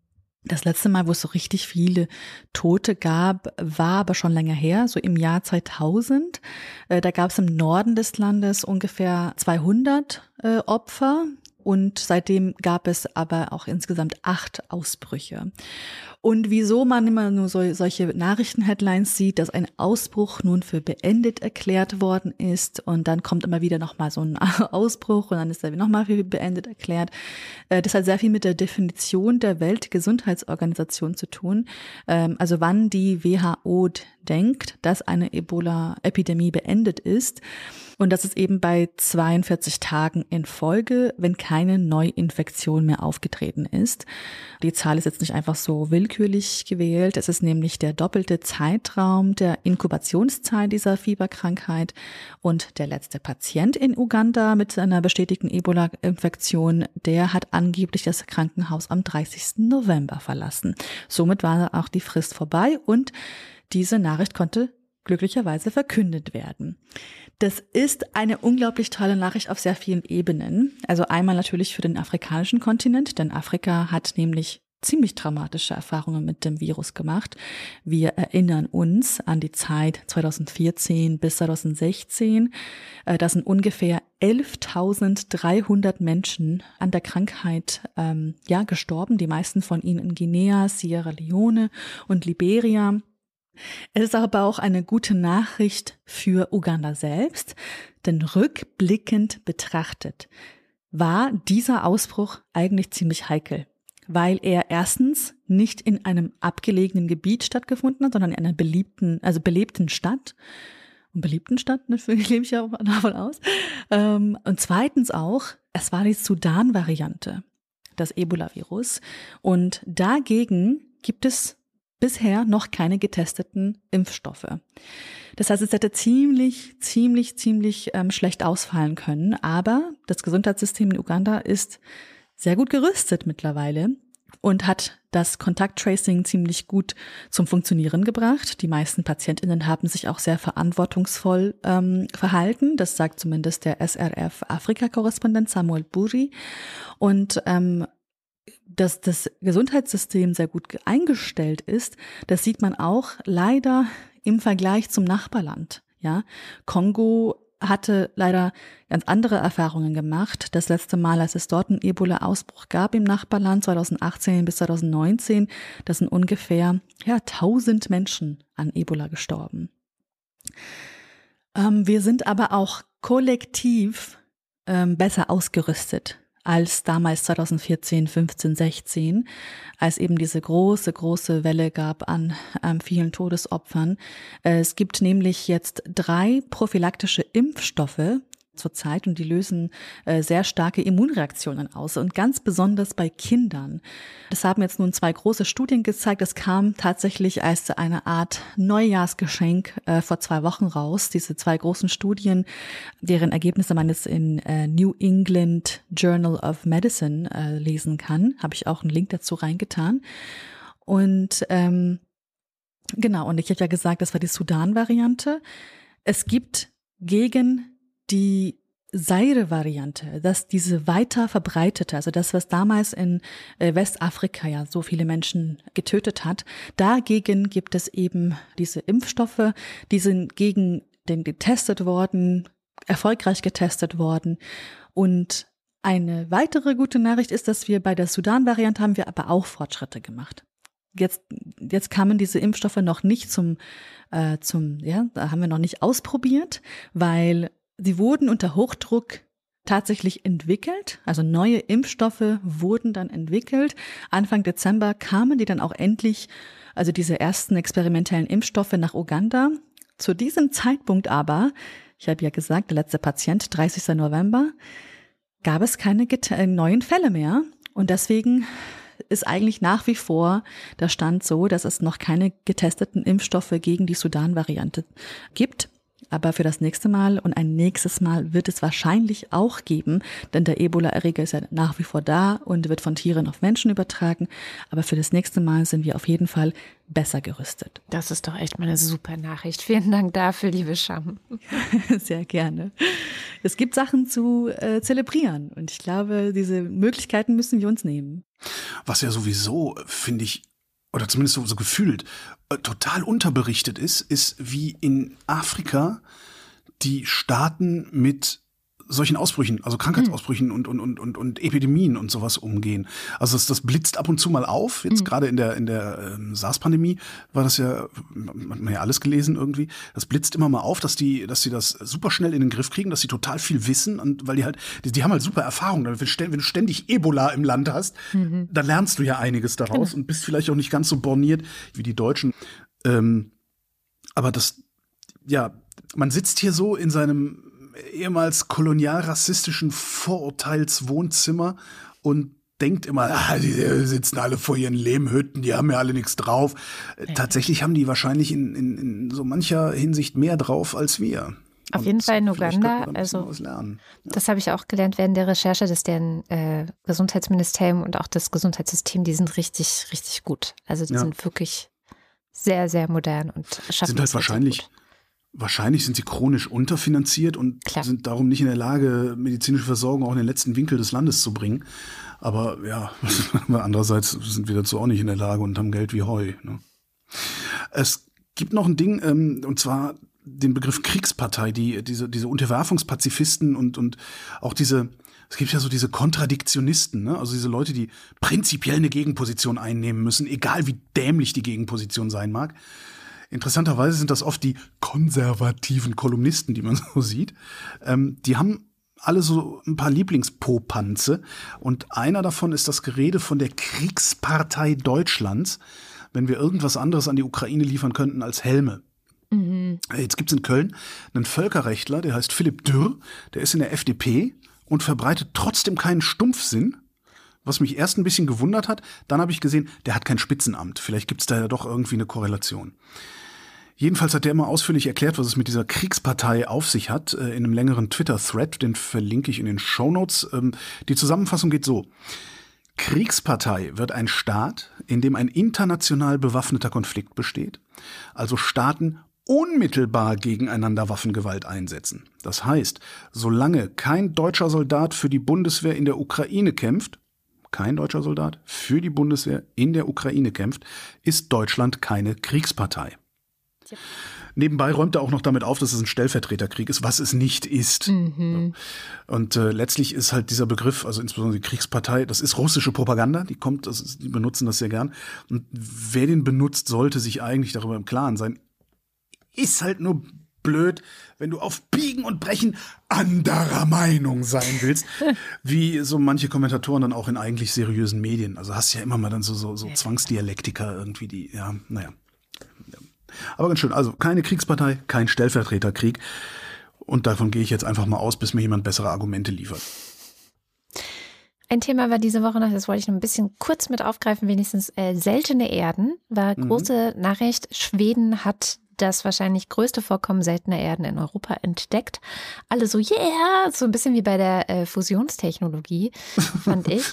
das letzte Mal, wo es so richtig viele Tote gab, war aber schon länger her, so im Jahr 2000. Äh, da gab es im Norden des Landes ungefähr 200 äh, Opfer und seitdem gab es aber auch insgesamt acht Ausbrüche. Und wieso man immer nur so, solche Nachrichtenheadlines sieht, dass ein Ausbruch nun für beendet erklärt worden ist und dann kommt immer wieder nochmal so ein *laughs* Ausbruch und dann ist er nochmal für beendet erklärt. Äh, das hat sehr viel mit der Definition der Weltgesundheitsorganisation zu tun. Ähm, also wann die WHO denkt, dass eine Ebola-Epidemie beendet ist. Und das ist eben bei 42 Tagen in Folge, wenn keine Neuinfektion mehr aufgetreten ist. Die Zahl ist jetzt nicht einfach so willkürlich gewählt. Es ist nämlich der doppelte Zeitraum der Inkubationszeit dieser Fieberkrankheit. Und der letzte Patient in Uganda mit einer bestätigten Ebola-Infektion, der hat angeblich das Krankenhaus am 30. November verlassen. Somit war auch die Frist vorbei und diese Nachricht konnte glücklicherweise verkündet werden. Das ist eine unglaublich tolle Nachricht auf sehr vielen Ebenen. Also einmal natürlich für den afrikanischen Kontinent, denn Afrika hat nämlich ziemlich dramatische Erfahrungen mit dem Virus gemacht. Wir erinnern uns an die Zeit 2014 bis 2016. Äh, da sind ungefähr 11.300 Menschen an der Krankheit ähm, ja gestorben. Die meisten von ihnen in Guinea, Sierra Leone und Liberia. Es ist aber auch eine gute Nachricht für Uganda selbst, denn rückblickend betrachtet war dieser Ausbruch eigentlich ziemlich heikel, weil er erstens nicht in einem abgelegenen Gebiet stattgefunden hat, sondern in einer beliebten, also belebten Stadt. Und beliebten Stadt, *laughs* natürlich lebe ich ja davon aus. Ähm, und zweitens auch, es war die Sudan-Variante, das Ebola-Virus. Und dagegen gibt es bisher noch keine getesteten Impfstoffe. Das heißt, es hätte ziemlich, ziemlich, ziemlich ähm, schlecht ausfallen können. Aber das Gesundheitssystem in Uganda ist sehr gut gerüstet mittlerweile und hat das Kontakttracing ziemlich gut zum Funktionieren gebracht. Die meisten Patientinnen haben sich auch sehr verantwortungsvoll ähm, verhalten. Das sagt zumindest der SRF Afrika-Korrespondent Samuel Buri. Und ähm, dass das Gesundheitssystem sehr gut eingestellt ist, das sieht man auch leider im Vergleich zum Nachbarland. Ja, Kongo hatte leider ganz andere Erfahrungen gemacht. Das letzte Mal, als es dort einen Ebola-Ausbruch gab im Nachbarland 2018 bis 2019, da sind ungefähr ja 1000 Menschen an Ebola gestorben. Ähm, wir sind aber auch kollektiv ähm, besser ausgerüstet als damals 2014, 15, 16, als eben diese große, große Welle gab an ähm, vielen Todesopfern. Es gibt nämlich jetzt drei prophylaktische Impfstoffe, zurzeit und die lösen äh, sehr starke Immunreaktionen aus und ganz besonders bei Kindern. Das haben jetzt nun zwei große Studien gezeigt. Das kam tatsächlich als eine Art Neujahrsgeschenk äh, vor zwei Wochen raus. Diese zwei großen Studien, deren Ergebnisse man jetzt in äh, New England Journal of Medicine äh, lesen kann, habe ich auch einen Link dazu reingetan. Und ähm, genau, und ich habe ja gesagt, das war die Sudan-Variante. Es gibt gegen die Seire-Variante, dass diese weiter verbreitete, also das, was damals in äh, Westafrika ja so viele Menschen getötet hat, dagegen gibt es eben diese Impfstoffe, die sind gegen den getestet worden, erfolgreich getestet worden. Und eine weitere gute Nachricht ist, dass wir bei der Sudan-Variante haben wir aber auch Fortschritte gemacht. Jetzt, jetzt kamen diese Impfstoffe noch nicht zum, äh, zum, ja, da haben wir noch nicht ausprobiert, weil Sie wurden unter Hochdruck tatsächlich entwickelt, also neue Impfstoffe wurden dann entwickelt. Anfang Dezember kamen die dann auch endlich, also diese ersten experimentellen Impfstoffe nach Uganda. Zu diesem Zeitpunkt aber, ich habe ja gesagt, der letzte Patient, 30. November, gab es keine äh, neuen Fälle mehr. Und deswegen ist eigentlich nach wie vor der Stand so, dass es noch keine getesteten Impfstoffe gegen die Sudan-Variante gibt. Aber für das nächste Mal und ein nächstes Mal wird es wahrscheinlich auch geben, denn der Ebola-Erreger ist ja nach wie vor da und wird von Tieren auf Menschen übertragen. Aber für das nächste Mal sind wir auf jeden Fall besser gerüstet. Das ist doch echt mal eine super Nachricht. Vielen Dank dafür, liebe Scham. *laughs* Sehr gerne. Es gibt Sachen zu äh, zelebrieren und ich glaube, diese Möglichkeiten müssen wir uns nehmen. Was ja sowieso, finde ich, oder zumindest so, so gefühlt, äh, total unterberichtet ist, ist, wie in Afrika die Staaten mit solchen Ausbrüchen, also Krankheitsausbrüchen mhm. und, und, und, und, und Epidemien und sowas umgehen. Also das, das blitzt ab und zu mal auf. Jetzt mhm. gerade in der, in der ähm, SARS-Pandemie war das ja, man hat man ja alles gelesen irgendwie. Das blitzt immer mal auf, dass die, dass die das super schnell in den Griff kriegen, dass sie total viel wissen und weil die halt, die, die haben halt super Erfahrung. Wenn du ständig Ebola im Land hast, mhm. dann lernst du ja einiges daraus genau. und bist vielleicht auch nicht ganz so borniert wie die Deutschen. Ähm, aber das, ja, man sitzt hier so in seinem ehemals kolonialrassistischen Vorurteilswohnzimmer und denkt immer, *laughs* ah, die sitzen alle vor ihren Lehmhütten, die haben ja alle nichts drauf. Ja. Tatsächlich haben die wahrscheinlich in, in, in so mancher Hinsicht mehr drauf als wir. Auf und jeden Fall in Uganda, also ja. das habe ich auch gelernt während der Recherche, dass deren äh, Gesundheitsministerium und auch das Gesundheitssystem, die sind richtig, richtig gut. Also die ja. sind wirklich sehr, sehr modern und schaffen sind halt wahrscheinlich. Wahrscheinlich sind sie chronisch unterfinanziert und Klar. sind darum nicht in der Lage, medizinische Versorgung auch in den letzten Winkel des Landes zu bringen. Aber ja, *laughs* andererseits sind wir dazu auch nicht in der Lage und haben Geld wie Heu. Ne? Es gibt noch ein Ding, ähm, und zwar den Begriff Kriegspartei, die, diese, diese Unterwerfungspazifisten und, und auch diese, es gibt ja so diese Kontradiktionisten, ne? also diese Leute, die prinzipiell eine Gegenposition einnehmen müssen, egal wie dämlich die Gegenposition sein mag. Interessanterweise sind das oft die konservativen Kolumnisten, die man *laughs* so sieht. Ähm, die haben alle so ein paar Lieblingspopanze. Und einer davon ist das Gerede von der Kriegspartei Deutschlands, wenn wir irgendwas anderes an die Ukraine liefern könnten als Helme. Mhm. Jetzt gibt's in Köln einen Völkerrechtler, der heißt Philipp Dürr, der ist in der FDP und verbreitet trotzdem keinen Stumpfsinn, was mich erst ein bisschen gewundert hat. Dann habe ich gesehen, der hat kein Spitzenamt. Vielleicht gibt's da ja doch irgendwie eine Korrelation. Jedenfalls hat er immer ausführlich erklärt, was es mit dieser Kriegspartei auf sich hat, äh, in einem längeren Twitter-Thread, den verlinke ich in den Show Notes. Ähm, die Zusammenfassung geht so. Kriegspartei wird ein Staat, in dem ein international bewaffneter Konflikt besteht, also Staaten unmittelbar gegeneinander Waffengewalt einsetzen. Das heißt, solange kein deutscher Soldat für die Bundeswehr in der Ukraine kämpft, kein deutscher Soldat für die Bundeswehr in der Ukraine kämpft, ist Deutschland keine Kriegspartei. Ja. Nebenbei räumt er auch noch damit auf, dass es ein Stellvertreterkrieg ist, was es nicht ist. Mhm. Und äh, letztlich ist halt dieser Begriff, also insbesondere die Kriegspartei, das ist russische Propaganda, die kommt, das die benutzen das sehr gern. Und wer den benutzt, sollte sich eigentlich darüber im Klaren sein. Ist halt nur blöd, wenn du auf Biegen und Brechen anderer Meinung sein willst, *laughs* wie so manche Kommentatoren dann auch in eigentlich seriösen Medien. Also hast ja immer mal dann so, so, so Zwangsdialektiker irgendwie, die, ja, naja. Aber ganz schön. Also keine Kriegspartei, kein Stellvertreterkrieg. Und davon gehe ich jetzt einfach mal aus, bis mir jemand bessere Argumente liefert. Ein Thema war diese Woche noch, das wollte ich noch ein bisschen kurz mit aufgreifen, wenigstens äh, seltene Erden. War Mhm. große Nachricht. Schweden hat das wahrscheinlich größte Vorkommen seltener Erden in Europa entdeckt. Alle so, yeah, so ein bisschen wie bei der äh, Fusionstechnologie, *laughs* fand ich.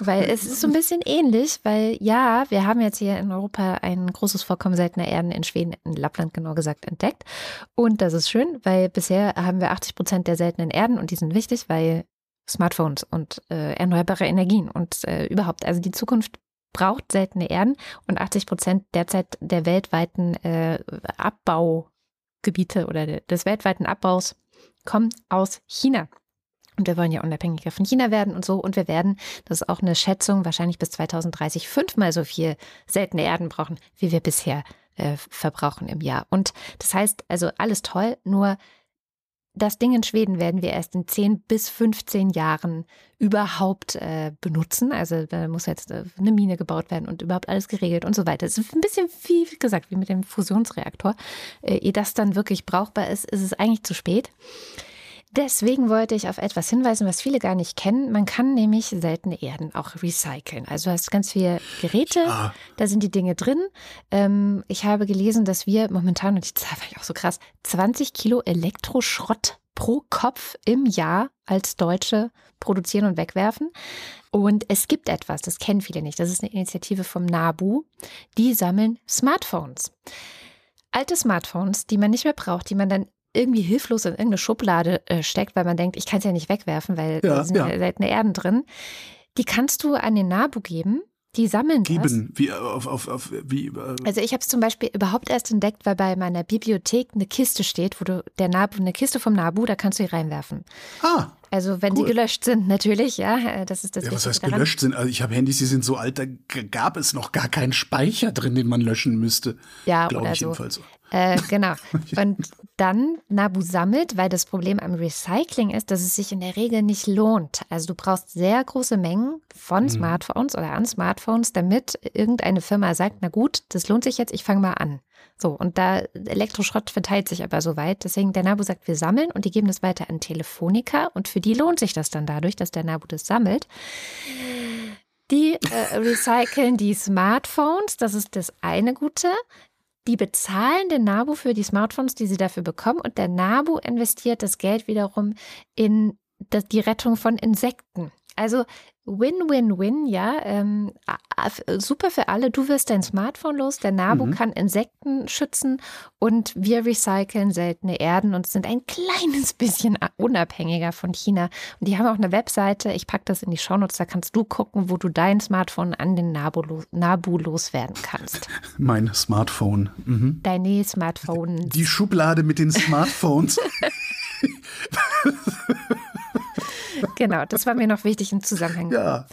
weil es ist so ein bisschen ähnlich, weil ja, wir haben jetzt hier in Europa ein großes Vorkommen seltener Erden in Schweden, in Lappland genau gesagt, entdeckt. Und das ist schön, weil bisher haben wir 80 Prozent der seltenen Erden und die sind wichtig, weil Smartphones und äh, erneuerbare Energien und äh, überhaupt, also die Zukunft braucht seltene Erden und 80 Prozent derzeit der weltweiten äh, Abbaugebiete oder de- des weltweiten Abbaus kommen aus China. Und wir wollen ja unabhängiger von China werden und so. Und wir werden, das ist auch eine Schätzung, wahrscheinlich bis 2030 fünfmal so viel seltene Erden brauchen, wie wir bisher äh, verbrauchen im Jahr. Und das heißt, also alles toll, nur das Ding in Schweden werden wir erst in 10 bis 15 Jahren überhaupt äh, benutzen. Also da muss jetzt äh, eine Mine gebaut werden und überhaupt alles geregelt und so weiter. Es ist ein bisschen wie, wie gesagt, wie mit dem Fusionsreaktor. Äh, ehe das dann wirklich brauchbar ist, ist es eigentlich zu spät. Deswegen wollte ich auf etwas hinweisen, was viele gar nicht kennen. Man kann nämlich seltene Erden auch recyceln. Also du hast ganz viele Geräte, Ja. da sind die Dinge drin. Ähm, ich habe gelesen, dass wir momentan, und die Zahl war ja auch so krass, 20 Kilo Elektroschrott pro Kopf im Jahr als Deutsche produzieren und wegwerfen. Und es gibt etwas, das kennen viele nicht. Das ist eine Initiative vom NABU. Die sammeln Smartphones. Alte Smartphones, die man nicht mehr braucht, die man dann irgendwie hilflos in irgendeine Schublade äh, steckt, weil man denkt, ich kann es ja nicht wegwerfen, weil Ja, da sind ja. ja. seltene Erden drin. Die kannst du an den NABU geben. Die sammeln das. Geben, wie, auf, auf, auf, wie, äh, Also ich habe es zum Beispiel überhaupt erst entdeckt, weil bei meiner Bibliothek eine Kiste steht, wo du der Nabu, eine Kiste vom Nabu, da kannst du die reinwerfen. ah, Also wenn Cool. die gelöscht sind, natürlich, ja, äh, das ist das ja, was heißt daran. gelöscht sind? Also ich habe Handys, die sind so alt, da gab es noch gar keinen Speicher drin, den man löschen müsste. Ja, Glaube ich so. jedenfalls. Äh, genau. *laughs* Und dann Nabu sammelt, weil das Problem am Recycling ist, dass es sich in der Regel nicht lohnt. Also du brauchst sehr große Mengen von Mhm. Smartphones oder an Smartphones, damit irgendeine Firma sagt, na gut, das lohnt sich jetzt, ich fange mal an. So, und da Elektroschrott verteilt sich aber so weit. Deswegen der Nabu sagt, wir sammeln und die geben das weiter an Telefonica und für die lohnt sich das dann dadurch, dass der Nabu das sammelt. Die äh, recyceln die Smartphones, das ist das eine Gute. Die bezahlen den NABU für die Smartphones, die sie dafür bekommen, und der NABU investiert das Geld wiederum in die Rettung von Insekten. Also Win-Win-Win, ja. Ähm, super für alle. Du wirst dein Smartphone los, der NABU Mhm. kann Insekten schützen und wir recyceln seltene Erden und sind ein kleines bisschen unabhängiger von China. Und die haben auch eine Webseite, ich packe das in die Shownotes, da kannst du gucken, wo du dein Smartphone an den NABU, los, NABU loswerden kannst. *laughs* Mein Smartphone. Mhm. Deine Smartphone. Die Schublade mit den Smartphones. *laughs* *laughs* Genau, das war mir noch wichtig im Zusammenhang. ja.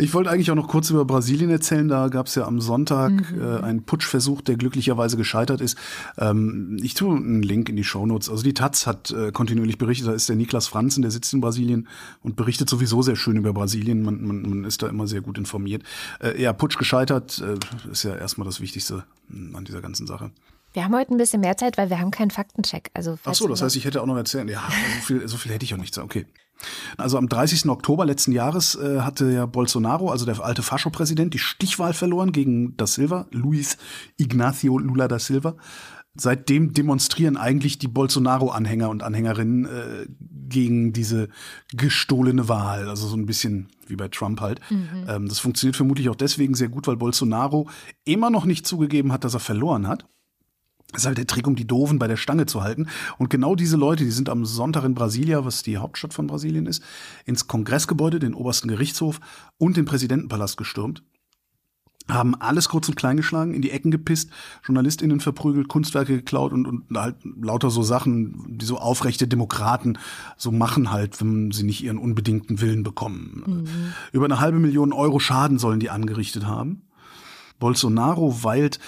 Ich wollte eigentlich auch noch kurz über Brasilien erzählen. Da gab es ja am Sonntag Mhm. äh, einen Putschversuch, der glücklicherweise gescheitert ist. Ähm, ich tue einen Link in die Shownotes. Also die Taz hat äh, kontinuierlich berichtet. Da ist der Niklas Franzen, der sitzt in Brasilien und berichtet sowieso sehr schön über Brasilien. Man, man, man ist da immer sehr gut informiert. Äh, ja, Putsch gescheitert äh, ist ja erstmal das Wichtigste mh, an dieser ganzen Sache. Wir haben heute ein bisschen mehr Zeit, weil wir haben keinen Faktencheck. Also Ach so, das heißt, ich hätte auch noch erzählen. Ja, so viel, so viel hätte ich auch nicht. Okay. Also am 30. Oktober letzten Jahres äh, hatte ja Bolsonaro, also der alte Fascho-Präsident, die Stichwahl verloren gegen da Silva, Luis Ignacio Lula da Silva. Seitdem demonstrieren eigentlich die Bolsonaro-Anhänger und Anhängerinnen äh, gegen diese gestohlene Wahl. Also so ein bisschen wie bei Trump halt. Ähm, das funktioniert vermutlich auch deswegen sehr gut, weil Bolsonaro immer noch nicht zugegeben hat, dass er verloren hat. Das ist halt der Trick, um die Doofen bei der Stange zu halten. Und genau diese Leute, die sind am Sonntag in Brasilia, was die Hauptstadt von Brasilien ist, ins Kongressgebäude, den obersten Gerichtshof und den Präsidentenpalast gestürmt. Haben alles kurz und klein geschlagen, in die Ecken gepisst, JournalistInnen verprügelt, Kunstwerke geklaut und, und halt lauter so Sachen, die so aufrechte Demokraten so machen halt, wenn sie nicht ihren unbedingten Willen bekommen. Über eine halbe Million Euro Schaden sollen die angerichtet haben. Bolsonaro weilt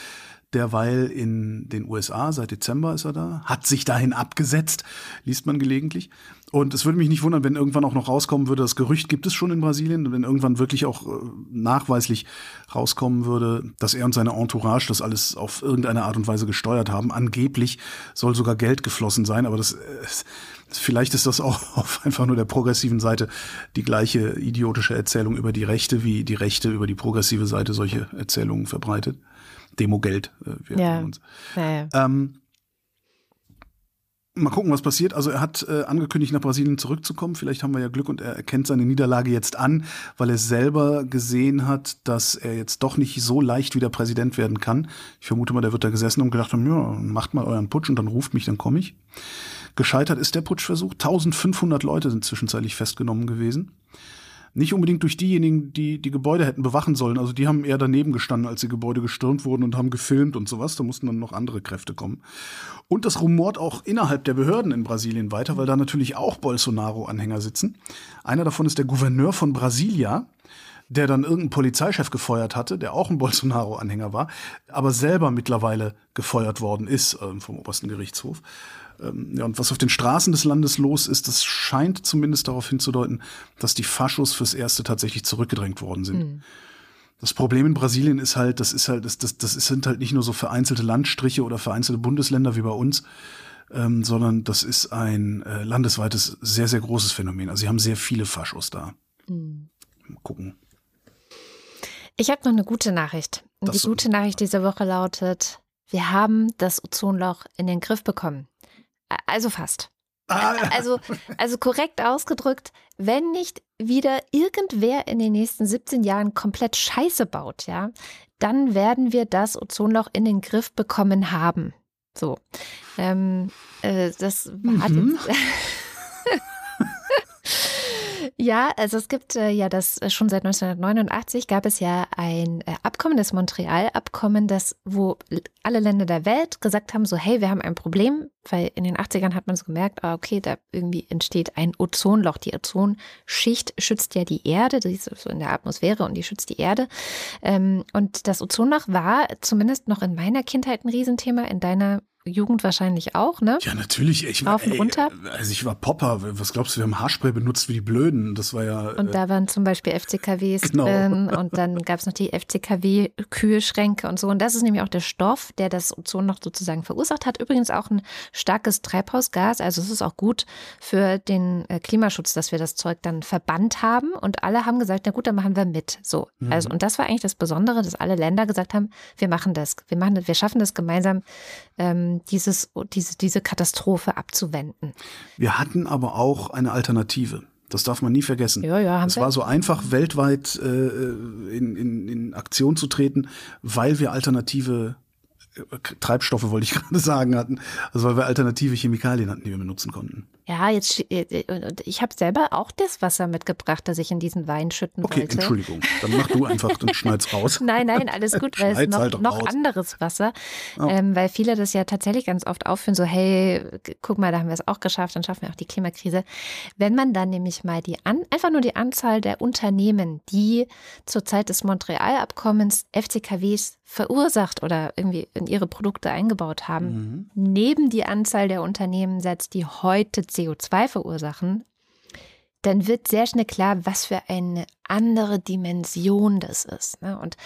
derweil in den USA, seit Dezember ist er da, hat sich dahin abgesetzt, liest man gelegentlich. Und es würde mich nicht wundern, wenn irgendwann auch noch rauskommen würde, das Gerücht gibt es schon in Brasilien, wenn irgendwann wirklich auch äh, nachweislich rauskommen würde, dass er und seine Entourage das alles auf irgendeine Art und Weise gesteuert haben. Angeblich soll sogar Geld geflossen sein, aber das, äh, vielleicht ist das auch *laughs* auf einfach nur der progressiven Seite die gleiche idiotische Erzählung über die Rechte, wie die Rechte über die progressive Seite solche Erzählungen verbreitet. Demogeld. Äh, Ja. uns. Naja. Ähm, mal gucken, was passiert. Also er hat äh, angekündigt, nach Brasilien zurückzukommen. Vielleicht haben wir ja Glück und er erkennt seine Niederlage jetzt an, weil er selber gesehen hat, dass er jetzt doch nicht so leicht wieder Präsident werden kann. Ich vermute mal, der wird da gesessen und gedacht haben, ja, macht mal euren Putsch und dann ruft mich, dann komme ich. Gescheitert ist der Putschversuch. 1500 Leute sind zwischenzeitlich festgenommen gewesen. Nicht unbedingt durch diejenigen, die die Gebäude hätten bewachen sollen. Also die haben eher daneben gestanden, als die Gebäude gestürmt wurden und haben gefilmt und sowas. Da mussten dann noch andere Kräfte kommen. Und das rumort auch innerhalb der Behörden in Brasilien weiter, weil da natürlich auch Bolsonaro-Anhänger sitzen. Einer davon ist der Gouverneur von Brasilia, der dann irgendeinen Polizeichef gefeuert hatte, der auch ein Bolsonaro-Anhänger war, aber selber mittlerweile gefeuert worden ist ähm, vom obersten Gerichtshof. Ähm, ja, und was auf den Straßen des Landes los ist, das scheint zumindest darauf hinzudeuten, dass die Faschos fürs Erste tatsächlich zurückgedrängt worden sind. Das Problem in Brasilien ist halt, das ist halt, das, das, das sind halt nicht nur so vereinzelte Landstriche oder vereinzelte Bundesländer wie bei uns, ähm, sondern das ist ein äh, landesweites, sehr, sehr großes Phänomen. Also sie haben sehr viele Faschos da. Mal gucken. Ich habe noch eine gute Nachricht. Und Das- die gute Nachricht dieser Woche lautet, wir haben das Ozonloch in den Griff bekommen. Also fast. Ah, Also, also korrekt ausgedrückt, wenn nicht wieder irgendwer in den nächsten 17 Jahren komplett Scheiße baut, ja, dann werden wir das Ozonloch in den Griff bekommen haben. So. Ähm, äh, das hat Mhm. jetzt. *laughs* Ja, also es gibt äh, ja das äh, schon seit 1989 gab es ja ein äh, Abkommen, das Montreal-Abkommen, das wo alle Länder der Welt gesagt haben, so hey, wir haben ein Problem, weil in den 80ern hat man so gemerkt, ah, okay, da irgendwie entsteht ein Ozonloch. Die Ozonschicht schützt ja die Erde, die ist so in der Atmosphäre und die schützt die Erde. Ähm, und das Ozonloch war zumindest noch in meiner Kindheit ein Riesenthema, in deiner Jugend wahrscheinlich auch, ne? Ja, natürlich. Ich Rauf und runter? Also ich war Popper. Was glaubst du, wir haben Haarspray benutzt wie die Blöden. Das war ja. Und äh, da waren zum Beispiel FCKWs Genau. drin und dann gab es noch die FCKW-Kühlschränke und so. Und das ist nämlich auch der Stoff, der das Ozon noch sozusagen verursacht hat. Übrigens auch ein starkes Treibhausgas. Also es ist auch gut für den äh, Klimaschutz, dass wir das Zeug dann verbannt haben. Und alle haben gesagt, na gut, dann machen wir mit. So. Mhm. Also, und das war eigentlich das Besondere, dass alle Länder gesagt haben, wir machen das. Wir machen wir schaffen das gemeinsam, ähm, dieses, diese, diese Katastrophe abzuwenden. wir hatten aber auch eine Alternative. Das darf man nie vergessen. Ja, ja, es wir. war so einfach, weltweit äh, in, in, in Aktion zu treten, weil wir alternative äh, Treibstoffe, wollte ich *laughs* gerade sagen, hatten. Also weil wir alternative Chemikalien hatten, die wir benutzen konnten. Ja, jetzt äh, und- und ich habe selber auch das Wasser mitgebracht, das ich in diesen Wein schütten Okay, wollte. Entschuldigung. Dann mach du *laughs* einfach und schneid's raus. Nein, nein, alles gut, weil es noch, halt noch anderes Wasser, Oh. ähm, weil viele das ja tatsächlich ganz oft aufführen, so hey, guck mal, da haben wir es auch geschafft, dann schaffen wir auch die Klimakrise. Wenn man dann nämlich mal die an, einfach nur die Anzahl der Unternehmen, die zur Zeit des Montreal-Abkommens FCKWs verursacht oder irgendwie in ihre Produkte eingebaut haben, Mhm. neben die Anzahl der Unternehmen setzt, die heute CO2 verursachen, dann wird sehr schnell klar, was für eine andere Dimension das ist. Ne? Und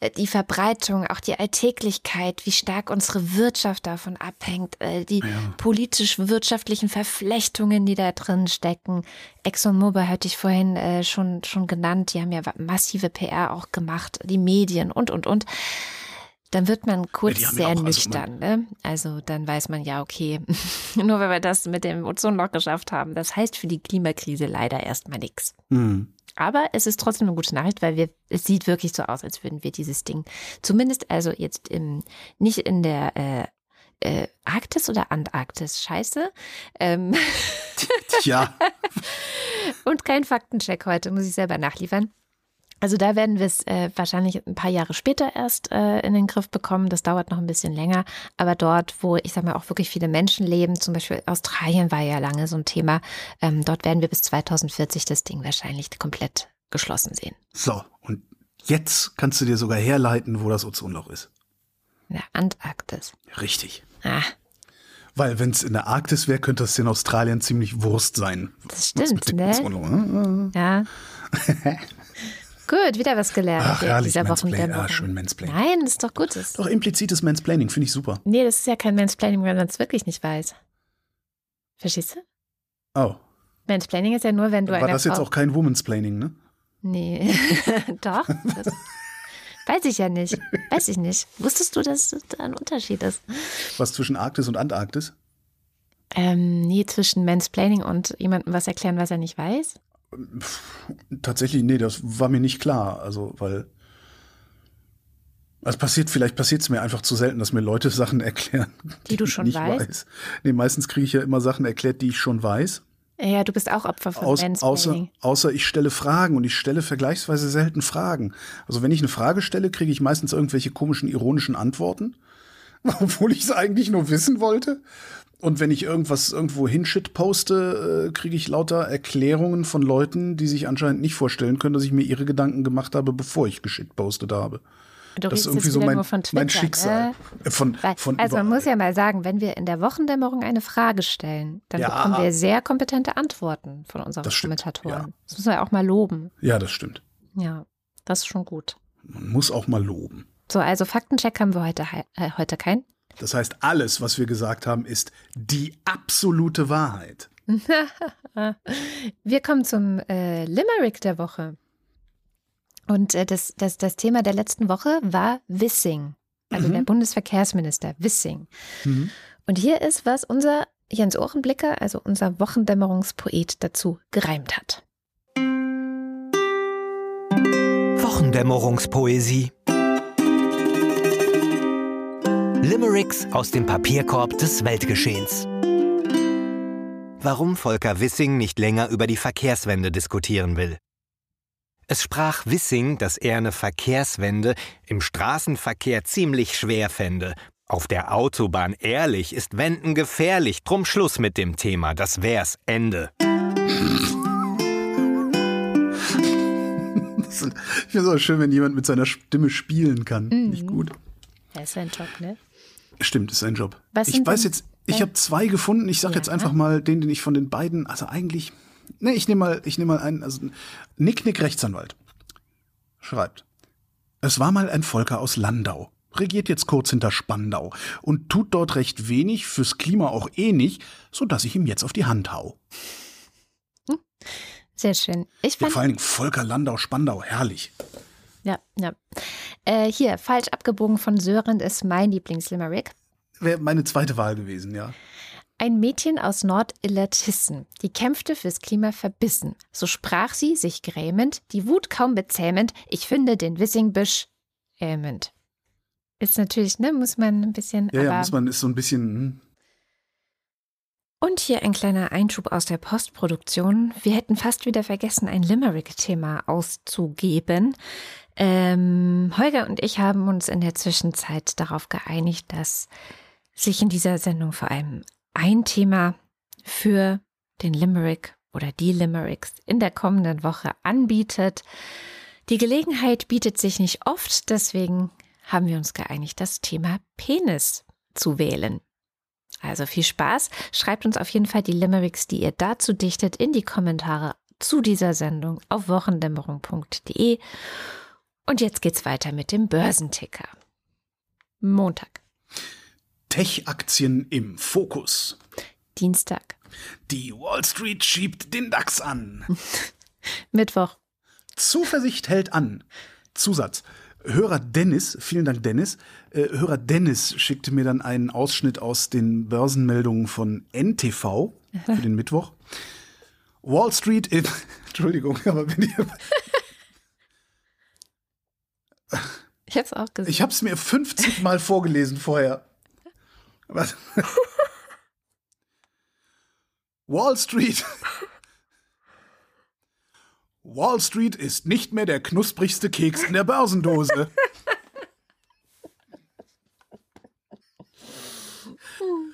äh, die Verbreitung, auch die Alltäglichkeit, wie stark unsere Wirtschaft davon abhängt, äh, die Ja. politisch-wirtschaftlichen Verflechtungen, die da drin stecken. ExxonMobil hatte ich vorhin äh, schon, schon genannt, die haben ja massive PR auch gemacht, die Medien und, und, und. Dann wird man kurz ja sehr auch- also nüchtern. ne? Also dann weiß man ja, okay, *laughs* nur weil wir das mit dem Ozonloch geschafft haben, das heißt für die Klimakrise leider erstmal nichts. Hm. Aber es ist trotzdem eine gute Nachricht, weil wir, es sieht wirklich so aus, als würden wir dieses Ding, zumindest also jetzt im, nicht in der äh, äh, Arktis oder Antarktis, scheiße. Ähm, Tja, *laughs* und kein Faktencheck heute, muss ich selber nachliefern. Also da werden wir es äh, wahrscheinlich ein paar Jahre später erst äh, in den Griff bekommen. Das dauert noch ein bisschen länger. Aber dort, wo ich sag mal auch wirklich viele Menschen leben, zum Beispiel Australien war ja lange so ein Thema, ähm, dort werden wir bis 2040 das Ding wahrscheinlich komplett geschlossen sehen. so. Und jetzt kannst du dir sogar herleiten, wo das Ozonloch ist. In der Antarktis. Richtig. Ah, Weil wenn es in der Arktis wäre, könnte es in Australien ziemlich Wurst sein. das stimmt, Was mit ne? Ja. *laughs* *laughs* gut, wieder was gelernt Ach, herrlich, dieser Woche. Mansplain. Ah, schön Mansplain. Nein, das ist doch gut. Das Doch implizites Mansplaining finde ich super. nee, das ist ja kein Mansplaining, wenn man es wirklich nicht weiß. Verstehst du? Oh, Mansplaining ist ja nur, wenn du war das jetzt Frau- auch kein Womansplaining, ne? Nee. *laughs* Doch. Das weiß ich ja nicht. Weiß ich nicht. Wusstest du, dass da ein Unterschied ist? Was zwischen Arktis und Antarktis? Ähm, nee, zwischen Mansplaining und jemandem was erklären, was er nicht weiß? Tatsächlich, nee, das war mir nicht klar. Also, weil. Es passiert, vielleicht passiert es mir einfach zu selten, dass mir Leute *laughs* Sachen erklären, Die du ich schon nicht weißt? weiß. Nee, meistens kriege ich ja immer Sachen erklärt, die ich schon weiß. Ja, du bist auch Opfer von Aus, außer, außer ich stelle Fragen und ich stelle vergleichsweise selten Fragen. Also wenn ich eine Frage stelle, kriege ich meistens irgendwelche komischen, ironischen Antworten, *laughs* obwohl ich es eigentlich nur wissen wollte. Und wenn ich irgendwas irgendwo hinshit poste, äh, kriege ich lauter Erklärungen von Leuten, die sich anscheinend nicht vorstellen können, dass ich mir ihre Gedanken gemacht habe, bevor ich geschit postet habe. Du Das ist irgendwie so mein, Twitter, mein Schicksal. Ne? Äh, Von, von also man muss ja mal sagen, wenn wir in der Wochendämmerung eine Frage stellen, dann Ja. bekommen wir sehr kompetente Antworten von unseren Das stimmt, Kommentatoren. ja. Das müssen wir auch mal loben. Ja, das stimmt. Ja, das ist schon gut. Man muss auch mal loben. So, also Faktencheck haben wir heute, äh, heute keinen. Das heißt, alles, was wir gesagt haben, ist die absolute Wahrheit. *laughs* Wir kommen zum äh, Limerick der Woche. Und äh, das, das, das Thema der letzten Woche war Wissing. Also Mhm. der Bundesverkehrsminister Wissing. Mhm. Und hier ist, was unser Jens Ohrenblicker, also unser Wochendämmerungspoet, dazu gereimt hat. Wochendämmerungspoesie. Limericks aus dem Papierkorb des Weltgeschehens. Warum Volker Wissing nicht länger über die Verkehrswende diskutieren will. Es sprach Wissing, dass er eine Verkehrswende im Straßenverkehr ziemlich schwer fände. Auf der Autobahn ehrlich ist Wenden gefährlich, drum Schluss mit dem Thema, das wär's Ende. *laughs* Ich finde es auch schön, wenn jemand mit seiner Stimme spielen kann. Mhm. Nicht gut. Das ist ein Job, ne? Stimmt, ist ein Job. Was ich weiß jetzt, ich habe zwei gefunden. Ich sage Ja. jetzt einfach mal den, den ich von den beiden, also eigentlich, ne, ich nehme mal, ich nehme mal einen, also Nick Nick Rechtsanwalt schreibt: Es war mal ein Volker aus Landau, regiert jetzt kurz hinter Spandau und tut dort recht wenig, fürs Klima auch eh nicht, so dass ich ihm jetzt auf die Hand hau. Sehr schön. Ich Ja, fand, vor allen Dingen Volker Landau Spandau, herrlich. Ja, ja. Äh, hier, falsch abgebogen von Sören ist mein Lieblingslimerick. Wäre meine zweite Wahl gewesen, ja. Ein Mädchen aus Nord-Illertissen, die kämpfte fürs Klima verbissen. So sprach sie, sich grämend, die Wut kaum bezähmend, ich finde den Wissingbüsch ähmend. Ist natürlich, ne, muss man ein bisschen. Ja, ja, muss man, ist so ein bisschen, hm, Und hier ein kleiner Einschub aus der Postproduktion. Wir hätten fast wieder vergessen, ein Limerick-Thema auszugeben. Ähm, Holger und ich haben uns in der Zwischenzeit darauf geeinigt, dass sich in dieser Sendung vor allem ein Thema für den Limerick oder die Limericks in der kommenden Woche anbietet. Die Gelegenheit bietet sich nicht oft, deswegen haben wir uns geeinigt, das Thema Penis zu wählen. Also viel Spaß. Schreibt uns auf jeden Fall die Limericks, die ihr dazu dichtet, in die Kommentare zu dieser Sendung auf wochendämmerung.de. Und jetzt geht's weiter mit dem Börsenticker. Montag, Tech-Aktien im Fokus. Dienstag, Die Wall Street schiebt den DAX an. *laughs* Mittwoch, Zuversicht hält an. Zusatz. Hörer Dennis, vielen Dank Dennis, äh, Hörer Dennis schickte mir dann einen Ausschnitt aus den Börsenmeldungen von NTV für den *laughs* Mittwoch. Wall Street in, *laughs* Entschuldigung, aber wenn ihr, ich hab's auch gesehen. ich habe es mir 50 Mal vorgelesen vorher. Was? Wall Street. Wall Street ist nicht mehr der knusprigste Keks in der Börsendose.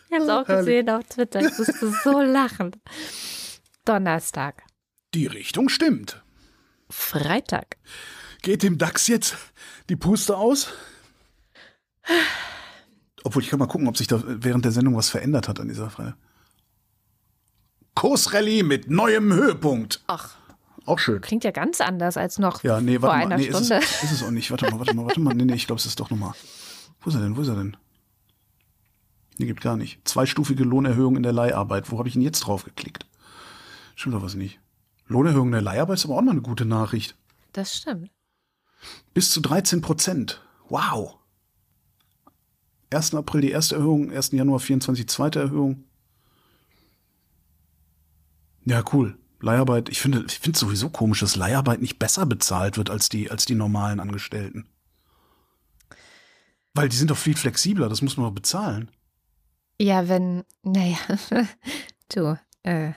Ich hab's auch gesehen auf Twitter. Ich musste so lachen. Donnerstag, Die Richtung stimmt. Freitag, Geht dem DAX jetzt die Puste aus? Obwohl, ich kann mal gucken, ob sich da während der Sendung was verändert hat an dieser Frage. Kursrallye mit neuem Höhepunkt. Ach, Auch schön. klingt ja ganz anders als noch Ja, nee, vor warte einer mal. Nee, ist Stunde. es, ist es auch nicht. Warte mal, warte mal, warte mal. Nee, nee, ich glaube, es ist doch nochmal. Wo ist er denn? Wo ist er denn? Nee, gibt gar nicht. Zweistufige Lohnerhöhung in der Leiharbeit. Wo habe ich denn jetzt drauf geklickt? Stimmt doch was nicht. Lohnerhöhung in der Leiharbeit ist aber auch mal eine gute Nachricht. Das stimmt. Bis zu 13 Prozent. Wow. 1. April die erste Erhöhung, 1. Januar 24 zweite Erhöhung. Ja, cool. Leiharbeit, ich finde, ich finde sowieso komisch, dass Leiharbeit nicht besser bezahlt wird als die, als die normalen Angestellten. Weil die sind doch viel flexibler, das muss man doch bezahlen. Ja, wenn, naja, *laughs* du, äh,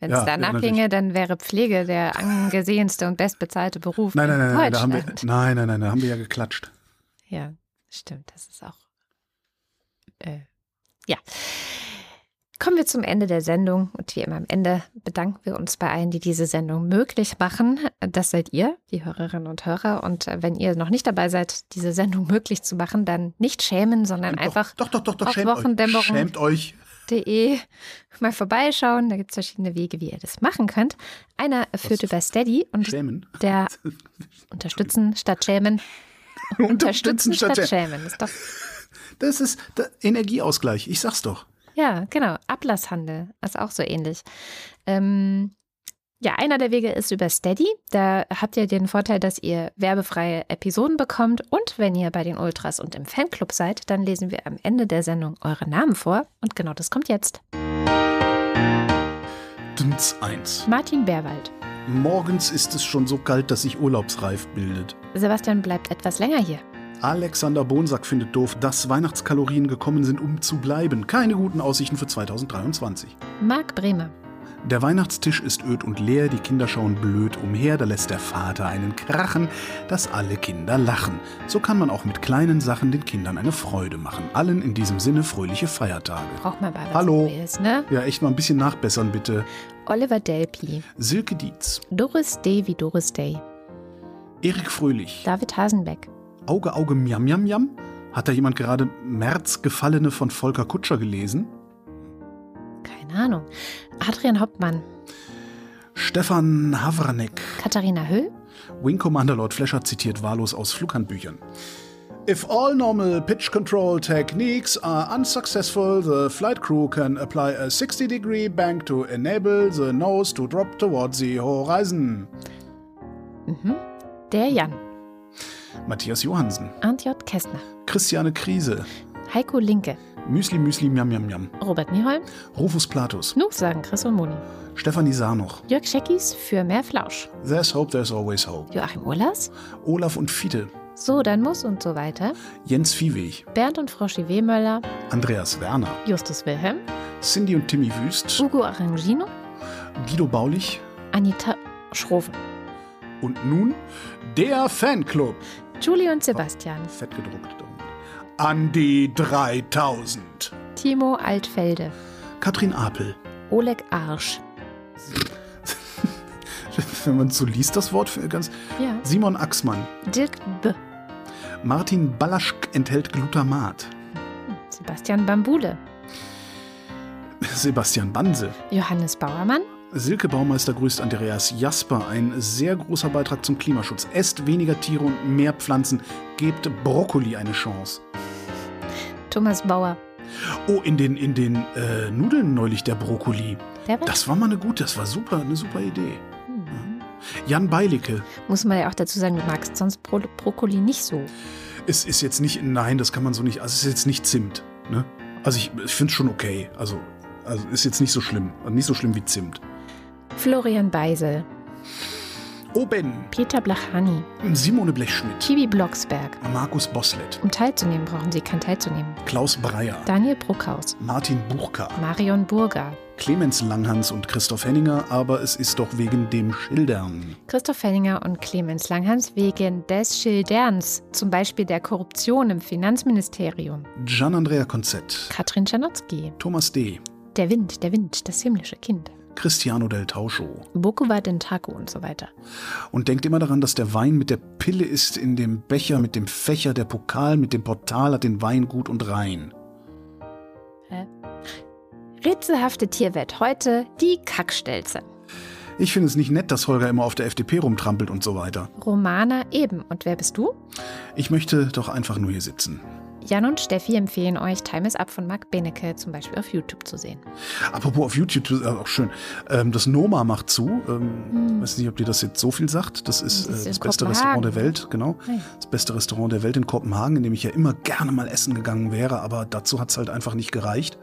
wenn es Ja, danach natürlich. ginge, dann wäre Pflege der angesehenste und bestbezahlte Beruf Nein, nein, in nein, nein, da haben wir, Deutschland. nein, nein, nein, da haben wir ja geklatscht. Ja, stimmt, das ist auch. Äh, ja. Kommen wir zum Ende der Sendung und wie immer am Ende bedanken wir uns bei allen, die diese Sendung möglich machen. Das seid ihr, die Hörerinnen und Hörer. Und äh, wenn ihr noch nicht dabei seid, diese Sendung möglich zu machen, dann nicht schämen, sondern einfach Doch, doch, doch, doch, auf schämt euch. Wochendämmerung. Schämt euch. De mal vorbeischauen. Da gibt es verschiedene Wege, wie ihr das machen könnt. Einer führt über Steady und Schämen. der *laughs* unterstützen statt schämen. *laughs* Unterstützen statt schämen. schämen. Ist doch, Das ist der Energieausgleich, ich sag's doch. ja, genau. Ablasshandel ist auch so ähnlich. Ähm, ja, einer der Wege ist über Steady. Da habt ihr den Vorteil, dass ihr werbefreie Episoden bekommt. Und wenn ihr bei den Ultras und im Fanclub seid, dann lesen wir am Ende der Sendung eure Namen vor. Und genau das kommt jetzt. Dünz 1. Martin Bärwald. Morgens ist es schon so kalt, dass sich urlaubsreif bildet. Sebastian bleibt etwas länger hier. Alexander Bonsack findet doof, dass Weihnachtskalorien gekommen sind, um zu bleiben. Keine guten Aussichten für 2023. Marc Bremer. Der Weihnachtstisch ist öd und leer, die Kinder schauen blöd umher, da lässt der Vater einen krachen, dass alle Kinder lachen. So kann man auch mit kleinen Sachen den Kindern eine Freude machen. Allen in diesem Sinne fröhliche Feiertage. Braucht mal mal was Hallo. Neues, ne? Ja, echt mal ein bisschen nachbessern, bitte. Oliver Delpi. Silke Dietz, Doris Day wie Doris Day. Erik Fröhlich, David Hasenbeck. Auge Auge Miam Miam Miam. Hat da jemand gerade März Gefallene von Volker Kutscher gelesen? Keine Ahnung. Adrian Hauptmann. Stefan Havranek. Katharina Höll. Wing Commander Lord Flasher zitiert wahllos aus Flughandbüchern. If all normal pitch control techniques are unsuccessful, the flight crew can apply a 60 degree bank to enable the nose to drop towards the horizon. Mhm. Der Jan. Matthias Johansen. J. Kästner. Christiane Krise. Heiko Linke. Müsli Müsli Miam Miam Miam. Robert Nieholm. Rufus Platus. Nu sagen Chris und Moni. Stefanie Sarnoch. Jörg Scheckis für mehr Flausch. There's hope, there's always hope. Joachim Urlas. Olaf und Fiete. So, dann muss und so weiter. Jens Viehweg. Bernd und Froschi Wehmöller. Andreas Werner. Justus Wilhelm. Cindy und Timmy Wüst. Ugo Arangino. Guido Baulich. Anita Schroven. Und nun der Fanclub. Julie und Sebastian. Fett gedruckt. An die 3000. Timo Altfelde. Katrin Apel. Oleg Arsch. *laughs* Wenn man so liest, das Wort für ganz. Ja. Simon Axmann. Dirk B. Martin Balaschk enthält Glutamat. Sebastian Bambule. Sebastian Banse. Johannes Bauermann. Silke Baumeister grüßt Andreas Jasper. Ein sehr großer Beitrag zum Klimaschutz. Esst weniger Tiere und mehr Pflanzen. Gebt Brokkoli eine Chance. Thomas Bauer. Oh, in den, in den äh, Nudeln neulich der Brokkoli. Der Das war mal eine gute, das war super, eine super Idee. Jan Beilicke. Muss man ja auch dazu sagen, du magst sonst Bro Brokkoli nicht so. Es ist jetzt nicht, nein, das kann man so nicht, also es ist jetzt nicht Zimt. Ne? Also ich, ich finde es schon okay. Also, also ist jetzt nicht so schlimm. Also nicht so schlimm wie Zimt. Florian Beisel. Oben Peter Blachani. Simone Blechschmidt. Tibi Blocksberg. Markus Boslett. Um teilzunehmen, brauchen Sie kein teilzunehmen. Klaus Breyer. Daniel Bruckhaus. Martin Buchka. Marion Burger. Clemens Langhans und Christoph Henninger, aber es ist doch wegen dem Schildern. Christoph Henninger und Clemens Langhans wegen des Schilderns, zum Beispiel der Korruption im Finanzministerium. Gian-Andrea Konzett. Katrin Czernotzki. Thomas D. Der Wind, der Wind, das himmlische Kind. Cristiano del Tauscho. Bocova den Taco und so weiter. Und denkt immer daran, dass der Wein mit der Pille ist in dem Becher, mit dem Fächer, der Pokal mit dem Portal hat den Wein gut und rein. Hä? Rätselhafte Tierwelt heute, die Kackstelze. Ich finde es nicht nett, dass Holger immer auf der FDP rumtrampelt und so weiter. Romana eben. Und wer bist du? Ich möchte doch einfach nur hier sitzen. Jan und Steffi empfehlen euch Time is Up von Marc Benecke zum Beispiel auf YouTube zu sehen. Apropos auf YouTube, auch schön. Ähm, das Noma macht zu. Ähm, Weiß nicht, ob dir das jetzt so viel sagt. Das ist, Hm. Das äh, das beste. Restaurant der Welt, genau. Das beste Restaurant der Welt in Kopenhagen, in dem ich ja immer gerne mal essen gegangen wäre, aber dazu hat es halt einfach nicht gereicht.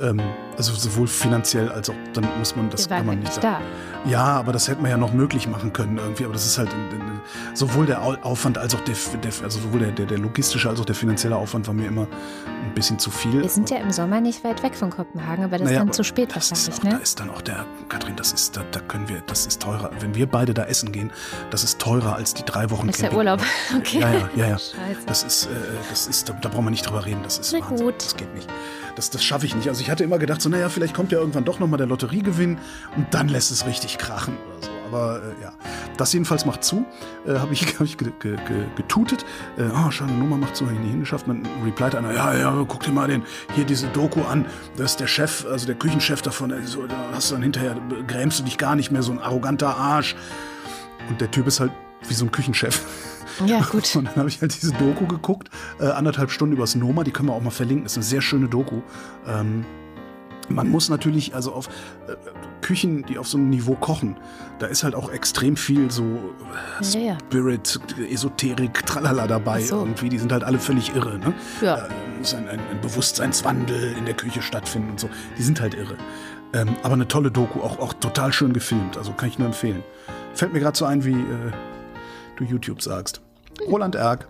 Ähm, also sowohl finanziell als auch, dann muss man, das kann man halt nicht sagen. da. Ja, aber das hätte man ja noch möglich machen können irgendwie. Aber das ist halt in, in, sowohl der Au- Aufwand als auch der, der also sowohl der, der, der logistische als auch der finanzielle Aufwand war mir immer ein bisschen zu viel. Wir sind ja im Sommer nicht weit weg von Kopenhagen, aber das Naja, ist dann aber zu spät wahrscheinlich, auch, Da ne? ist dann auch der, Kathrin, das ist, da, da können wir, das ist teurer. Wenn wir beide da essen gehen, das ist teurer als die drei Wochen Das ist der Camping. Urlaub. *laughs* Okay. Ja, ja, ja, ja. Das ist, äh, das ist, da, da brauchen wir nicht drüber reden. Das ist Na Wahnsinn. gut. Das geht nicht. Das, das schaffe ich nicht. Also ich hatte immer gedacht, so, naja, vielleicht kommt ja irgendwann doch nochmal der Lotteriegewinn und dann lässt es richtig krachen oder so. Aber äh, ja, das jedenfalls macht zu. Äh, habe ich, *laughs* hab ich ge, ge, ge, getutet. Äh, oh, schade, Nummer macht zu, habe ich nie hingeschafft. Dann replied einer, ja, ja, guck dir mal den, hier diese Doku an. Das ist der Chef, also der Küchenchef davon. Äh, So, da hast du dann hinterher, grämst du dich gar nicht mehr, so ein arroganter Arsch. Und der Typ ist halt wie so ein Küchenchef. *laughs* Ja, *laughs* gut. Und dann habe ich halt diese Doku geguckt, äh, anderthalb Stunden übers Noma, die können wir auch mal verlinken. Ist eine sehr schöne Doku. Ähm, man muss natürlich, also auf äh, Küchen, die auf so einem Niveau kochen, da ist halt auch extrem viel so äh, Ja, ja. Spirit, Esoterik, Tralala dabei. So. Irgendwie, die sind halt alle völlig irre. Ne? Ja. Äh, muss ein, ein, ein Bewusstseinswandel in der Küche stattfinden und so. Die sind halt irre. Ähm, aber eine tolle Doku, auch, auch total schön gefilmt. Also kann ich nur empfehlen. Fällt mir gerade so ein, wie äh, du YouTube sagst. Roland Erck,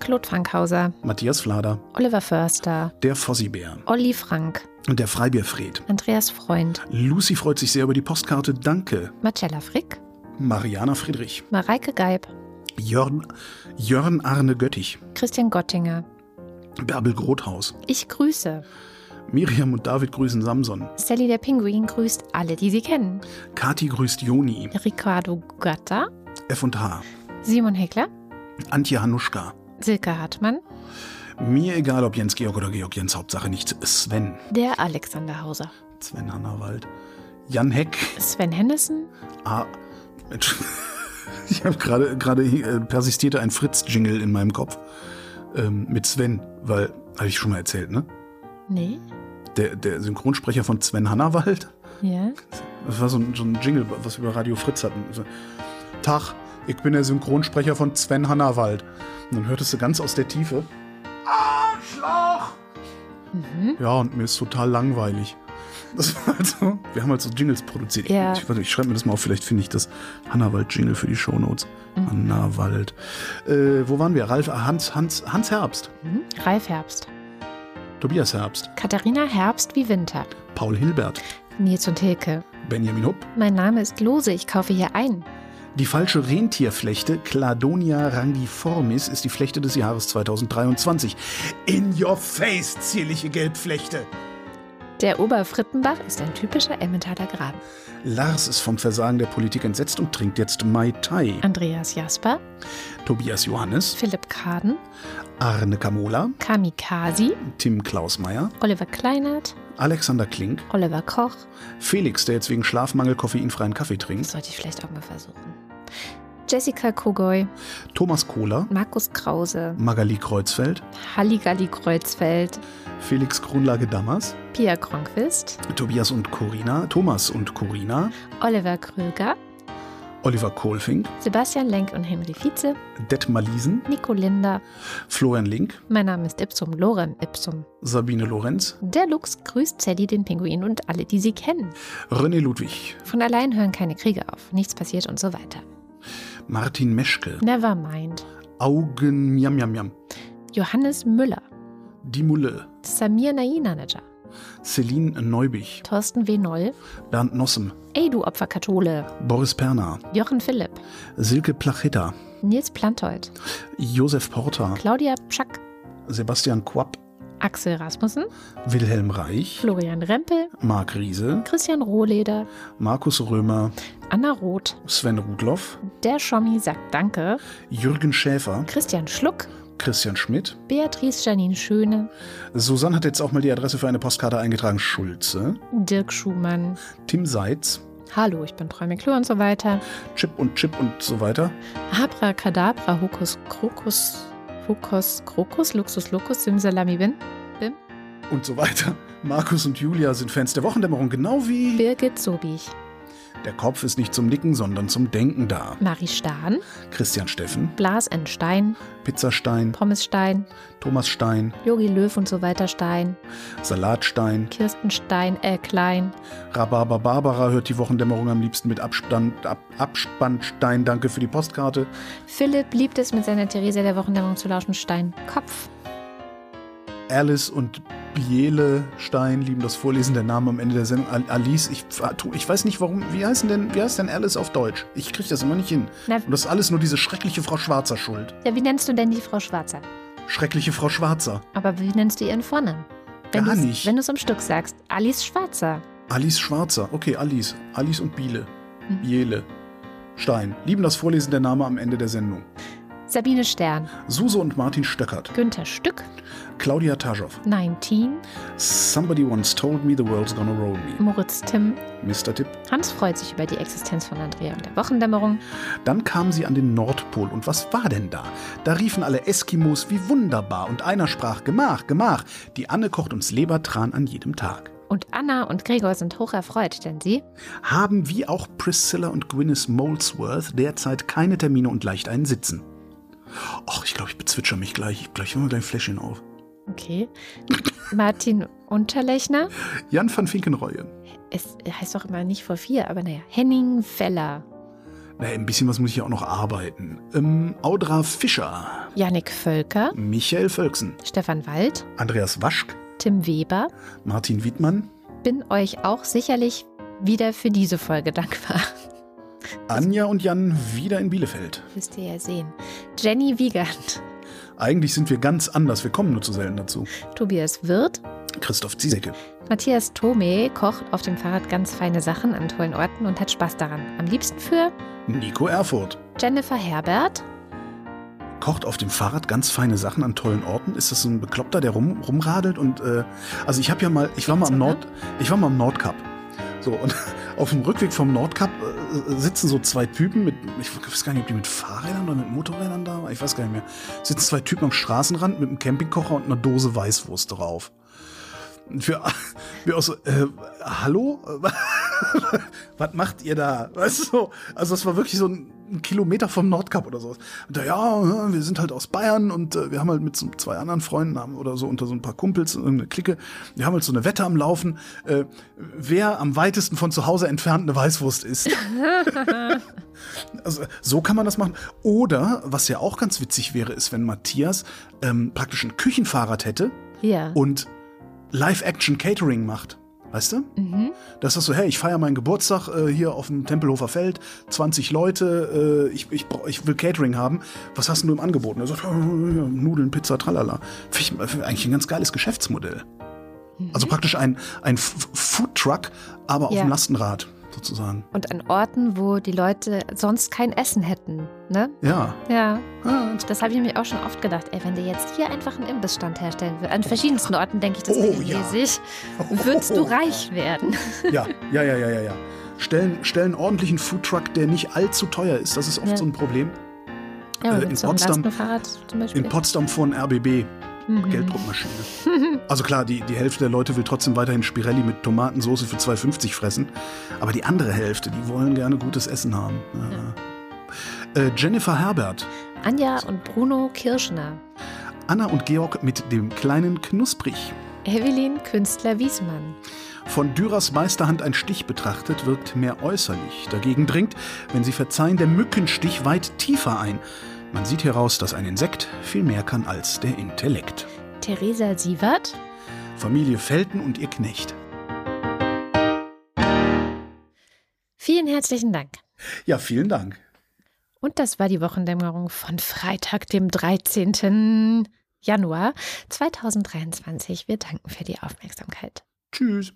Claude Frankhauser, Matthias Flader, Oliver Förster, der Fossibär Olli Frank, und der Freibierfred. Andreas Freund, Lucy freut sich sehr über die Postkarte. Danke. Marcella Frick, Mariana Friedrich. Mareike Geib, Jörn, Jörn Arne Göttich. Christian Gottinger. Bärbel Grothaus. Ich grüße. Miriam und David grüßen Samson. Sally der Pinguin grüßt alle, die sie kennen. Kati grüßt Joni. Ricardo Gatta, F&H. Simon Heckler, Antje Hanuschka. Silke Hartmann, Mir egal, ob Jens Georg oder Georg Jens, Hauptsache nicht Sven. der Alexander Hauser, Sven Hannawald. Jan Heck. Sven Hennissen, Ah, Mensch. *laughs* Ich habe gerade gerade äh, persistierte ein Fritz-Jingle in meinem Kopf ähm, mit Sven, weil, habe ich schon mal erzählt, ne? nee, Der, der Synchronsprecher von Sven Hannawald. ja, Das war so ein, so ein Jingle, was wir bei Radio Fritz hatten. Tag, ich bin der Synchronsprecher von Sven Hannawald. Und dann hörtest du ganz aus der Tiefe. Arschloch! Ja, und mir ist total langweilig. Das war halt so. Wir haben halt so Jingles produziert. Ja. Ich, warte, ich schreibe mir das mal auf, vielleicht finde ich das Hannawald-Jingle für die Shownotes. Hannawald. Äh, wo waren wir? Ralf, Hans, Hans, Hans Herbst. mhm. Ralf Herbst, Tobias Herbst. Katharina Herbst wie Winter, Paul Hilbert. Nils und Hilke. Benjamin Hupp. Mein Name ist Lose, ich kaufe hier ein. Die falsche Rentierflechte Cladonia rangiformis ist die Flechte des Jahres 2023. In your face, zierliche Gelbflechte. Der Oberfrittenbach ist ein typischer Emmentaler Graben. Lars ist vom Versagen der Politik entsetzt und trinkt jetzt Mai Tai. Andreas Jasper, Tobias Johannes, Philipp Kaden, Arne Kamola, Kamikazi, Tim Klausmeier, Oliver Kleinert, Alexander Klink, Oliver Koch. Felix, der jetzt wegen Schlafmangel koffeinfreien Kaffee Das trinkt, sollte ich vielleicht auch mal versuchen. Jessica Kogoy, Thomas Kohler, Markus Krause, Magali Kreuzfeld, Halligalli Kreuzfeld, Felix Kronlage Dammers, Pia Kronquist, Tobias und Corina, Thomas und Corina, Oliver Kröger, Oliver Kohlfink, Sebastian Lenk und Henry Vize, Detmar Liesen, Nico Linder. Florian Link, Mein Name ist Ipsum Lorem Ipsum. Sabine Lorenz, Der Lux grüßt Sally den Pinguin und alle, die sie kennen. René Ludwig, Von allein hören keine Kriege auf, nichts passiert und so weiter. Martin Meschke, Nevermind. Augen Miam Miam Miam, Johannes Müller, Die Mulle, Samir Nainaneja, Celine Neubich, Thorsten W. Noll, Bernd Nossem, Ey du Opferkathole, Boris Perner, Jochen Philipp, Silke Plachetta, Nils Plantold, Josef Porter, Claudia Pschack, Sebastian Quapp, Axel Rasmussen, Wilhelm Reich, Florian Rempel, Marc Riese, Christian Rohleder, Markus Römer, Anna Roth, Sven Rudloff, der Schommi sagt Danke, Jürgen Schäfer, Christian Schluck, Christian Schmidt. Beatrice Janine Schöne, Susanne hat jetzt auch mal die Adresse für eine Postkarte eingetragen. Schulze. Dirk Schumann. Tim Seitz. Hallo, ich bin Träume Klo und so weiter. Chip und Chip und so weiter. Abracadabra, Hokus, Krokus, Hokus, Krokus, Luxus, Locus, Simsalami, Bin. Bim. Und so weiter. Markus und Julia sind Fans der Wochendämmerung, genau wie Birgit Sobich. Der Kopf ist nicht zum Nicken, sondern zum Denken da. Marie Stahn. Christian Steffen, Blas N. Stein. Pizzastein, Pommes Stein. Thomas Stein, Yogi Löw und so weiter Stein. Salatstein, Kirsten Stein, äh, Klein. Rhabarber Barbara hört die Wochendämmerung am liebsten mit Abstand, Ab, Abspannstein. Danke für die Postkarte. Philipp liebt es, mit seiner Theresa der Wochendämmerung zu lauschen. Stein. Kopf. Alice und Biele Stein lieben das Vorlesen der Namen am Ende der Sendung. Al- Alice, ich, ich weiß nicht warum, wie heißt denn, wie heißt denn Alice auf Deutsch? Ich kriege das immer nicht hin. Na, Und das ist alles nur diese schreckliche Frau Schwarzer schuld. ja, wie nennst du denn die Frau Schwarzer? Schreckliche Frau Schwarzer. Aber wie nennst du ihren Vornamen? Wenn Gar nicht. Wenn du es am Stück sagst. Alice Schwarzer. Alice Schwarzer. Okay, Alice. Alice und Biele. Hm. Biele. Stein. Lieben das Vorlesen der Name am Ende der Sendung. Sabine Stern. Suse und Martin Stöckert. Günther Stück. Claudia Taschow. 19. Somebody once told me the world's gonna roll me. Moritz Timm. Mr. Tipp. Hans freut sich über die Existenz von Andrea und der Wochendämmerung. Dann kamen sie an den Nordpol. Und was war denn da? Da riefen alle Eskimos wie wunderbar. Und einer sprach, Gemach, Gemach. Die Anne kocht uns Lebertran an jedem Tag. Und Anna und Gregor sind hoch erfreut, denn sie Haben wie auch Priscilla und Gwyneth Molesworth derzeit keine Termine und leicht einen Sitzen. Och, ich glaube, ich bezwitscher mich gleich. Ich gleich mal gleich ein Fläschchen auf. Okay. Martin Unterlechner. Jan van Finkenreue. Es heißt doch immer nicht vor vier, aber naja. Henning Feller. Naja, ein bisschen was muss ich ja auch noch arbeiten. Ähm, Audra Fischer. Yannick Völker. Michael Völksen. Stefan Wald. Andreas Waschk. Tim Weber. Martin Wiedmann. Bin euch auch sicherlich wieder für diese Folge dankbar. Anja und Jan wieder in Bielefeld. Müsst ihr ja sehen. Jenny Wiegand. Eigentlich sind wir ganz anders. Wir kommen nur zu selten dazu. Tobias Wirth. Christoph Ziesecke. Matthias Tome kocht auf dem Fahrrad ganz feine Sachen an tollen Orten und hat Spaß daran. Am liebsten für Nico Erfurt. Jennifer Herbert. Kocht auf dem Fahrrad ganz feine Sachen an tollen Orten. Ist das so ein Bekloppter, der rum, rumradelt? Und äh, also ich habe ja mal, ich war mal am Nord, ich war mal am Nordkap. So, und *laughs* auf dem Rückweg vom Nordkap äh, sitzen so zwei Typen mit, ich weiß gar nicht, ob die mit Fahrrädern oder mit Motorrädern da waren, ich weiß gar nicht mehr. Sitzen zwei Typen am Straßenrand mit einem Campingkocher und einer Dose Weißwurst drauf. Und wir, *laughs* wir auch so, äh, hallo? *laughs* Was macht ihr da? Weißt du, so, also das war wirklich so ein, ein Kilometer vom Nordkap oder so. Und da, ja, wir sind halt aus Bayern und äh, wir haben halt mit so zwei anderen Freunden haben, oder so unter so ein paar Kumpels eine Clique, wir haben halt so eine Wette am Laufen, äh, wer am weitesten von zu Hause entfernt eine Weißwurst isst. *laughs* Also so kann man das machen. Oder, was ja auch ganz witzig wäre, ist, wenn Matthias ähm, praktisch ein Küchenfahrrad hätte Ja. und Live-Action-Catering macht. Weißt du? Mhm. Das ist so, hey, ich feiere meinen Geburtstag äh, hier auf dem Tempelhofer Feld, 20 Leute, äh, ich, ich, ich will Catering haben. Was hast denn du im Angebot? Und er sagt, Nudeln, Pizza, tralala. Finde ich, find ich eigentlich ein ganz geiles Geschäftsmodell. Also praktisch ein, ein Foodtruck, aber auf Ja. dem Lastenrad sozusagen. Und an Orten, wo die Leute sonst kein Essen hätten. Ne? Ja. Ja. Ah, Das habe ich nämlich auch schon oft gedacht. Ey, wenn der jetzt hier einfach einen Imbissstand herstellen würde, an verschiedensten Orten denke ich das Oh, regelmäßig, würdest du reich werden. *laughs* Ja, ja, ja, ja, ja, ja. Stellen, stellen ordentlichen Foodtruck, der nicht allzu teuer ist. Das ist oft Ja. so ein Problem. Ja, Äh, in Potsdam-. In Potsdam von RBB, Mhm. Gelddruckmaschine. Also klar, die, die Hälfte der Leute will trotzdem weiterhin Spirelli mit Tomatensauce für 2,50 fressen. Aber die andere Hälfte, die wollen gerne gutes Essen haben. Ja. Äh, Jennifer Herbert, Anja und Bruno Kirschner. Anna und Georg mit dem kleinen Knusprig. Evelyn Künstler Wiesmann. Von Dürers Meisterhand ein Stich betrachtet, wirkt mehr äußerlich. Dagegen dringt, wenn Sie verzeihen, der Mückenstich weit tiefer ein. Man sieht heraus, dass ein Insekt viel mehr kann als der Intellekt. Theresa Sievert. Familie Felten und ihr Knecht. Vielen herzlichen Dank. Ja, vielen Dank. Und das war die Wochendämmerung von Freitag, dem 13. Januar 2023. Wir danken für die Aufmerksamkeit. Tschüss.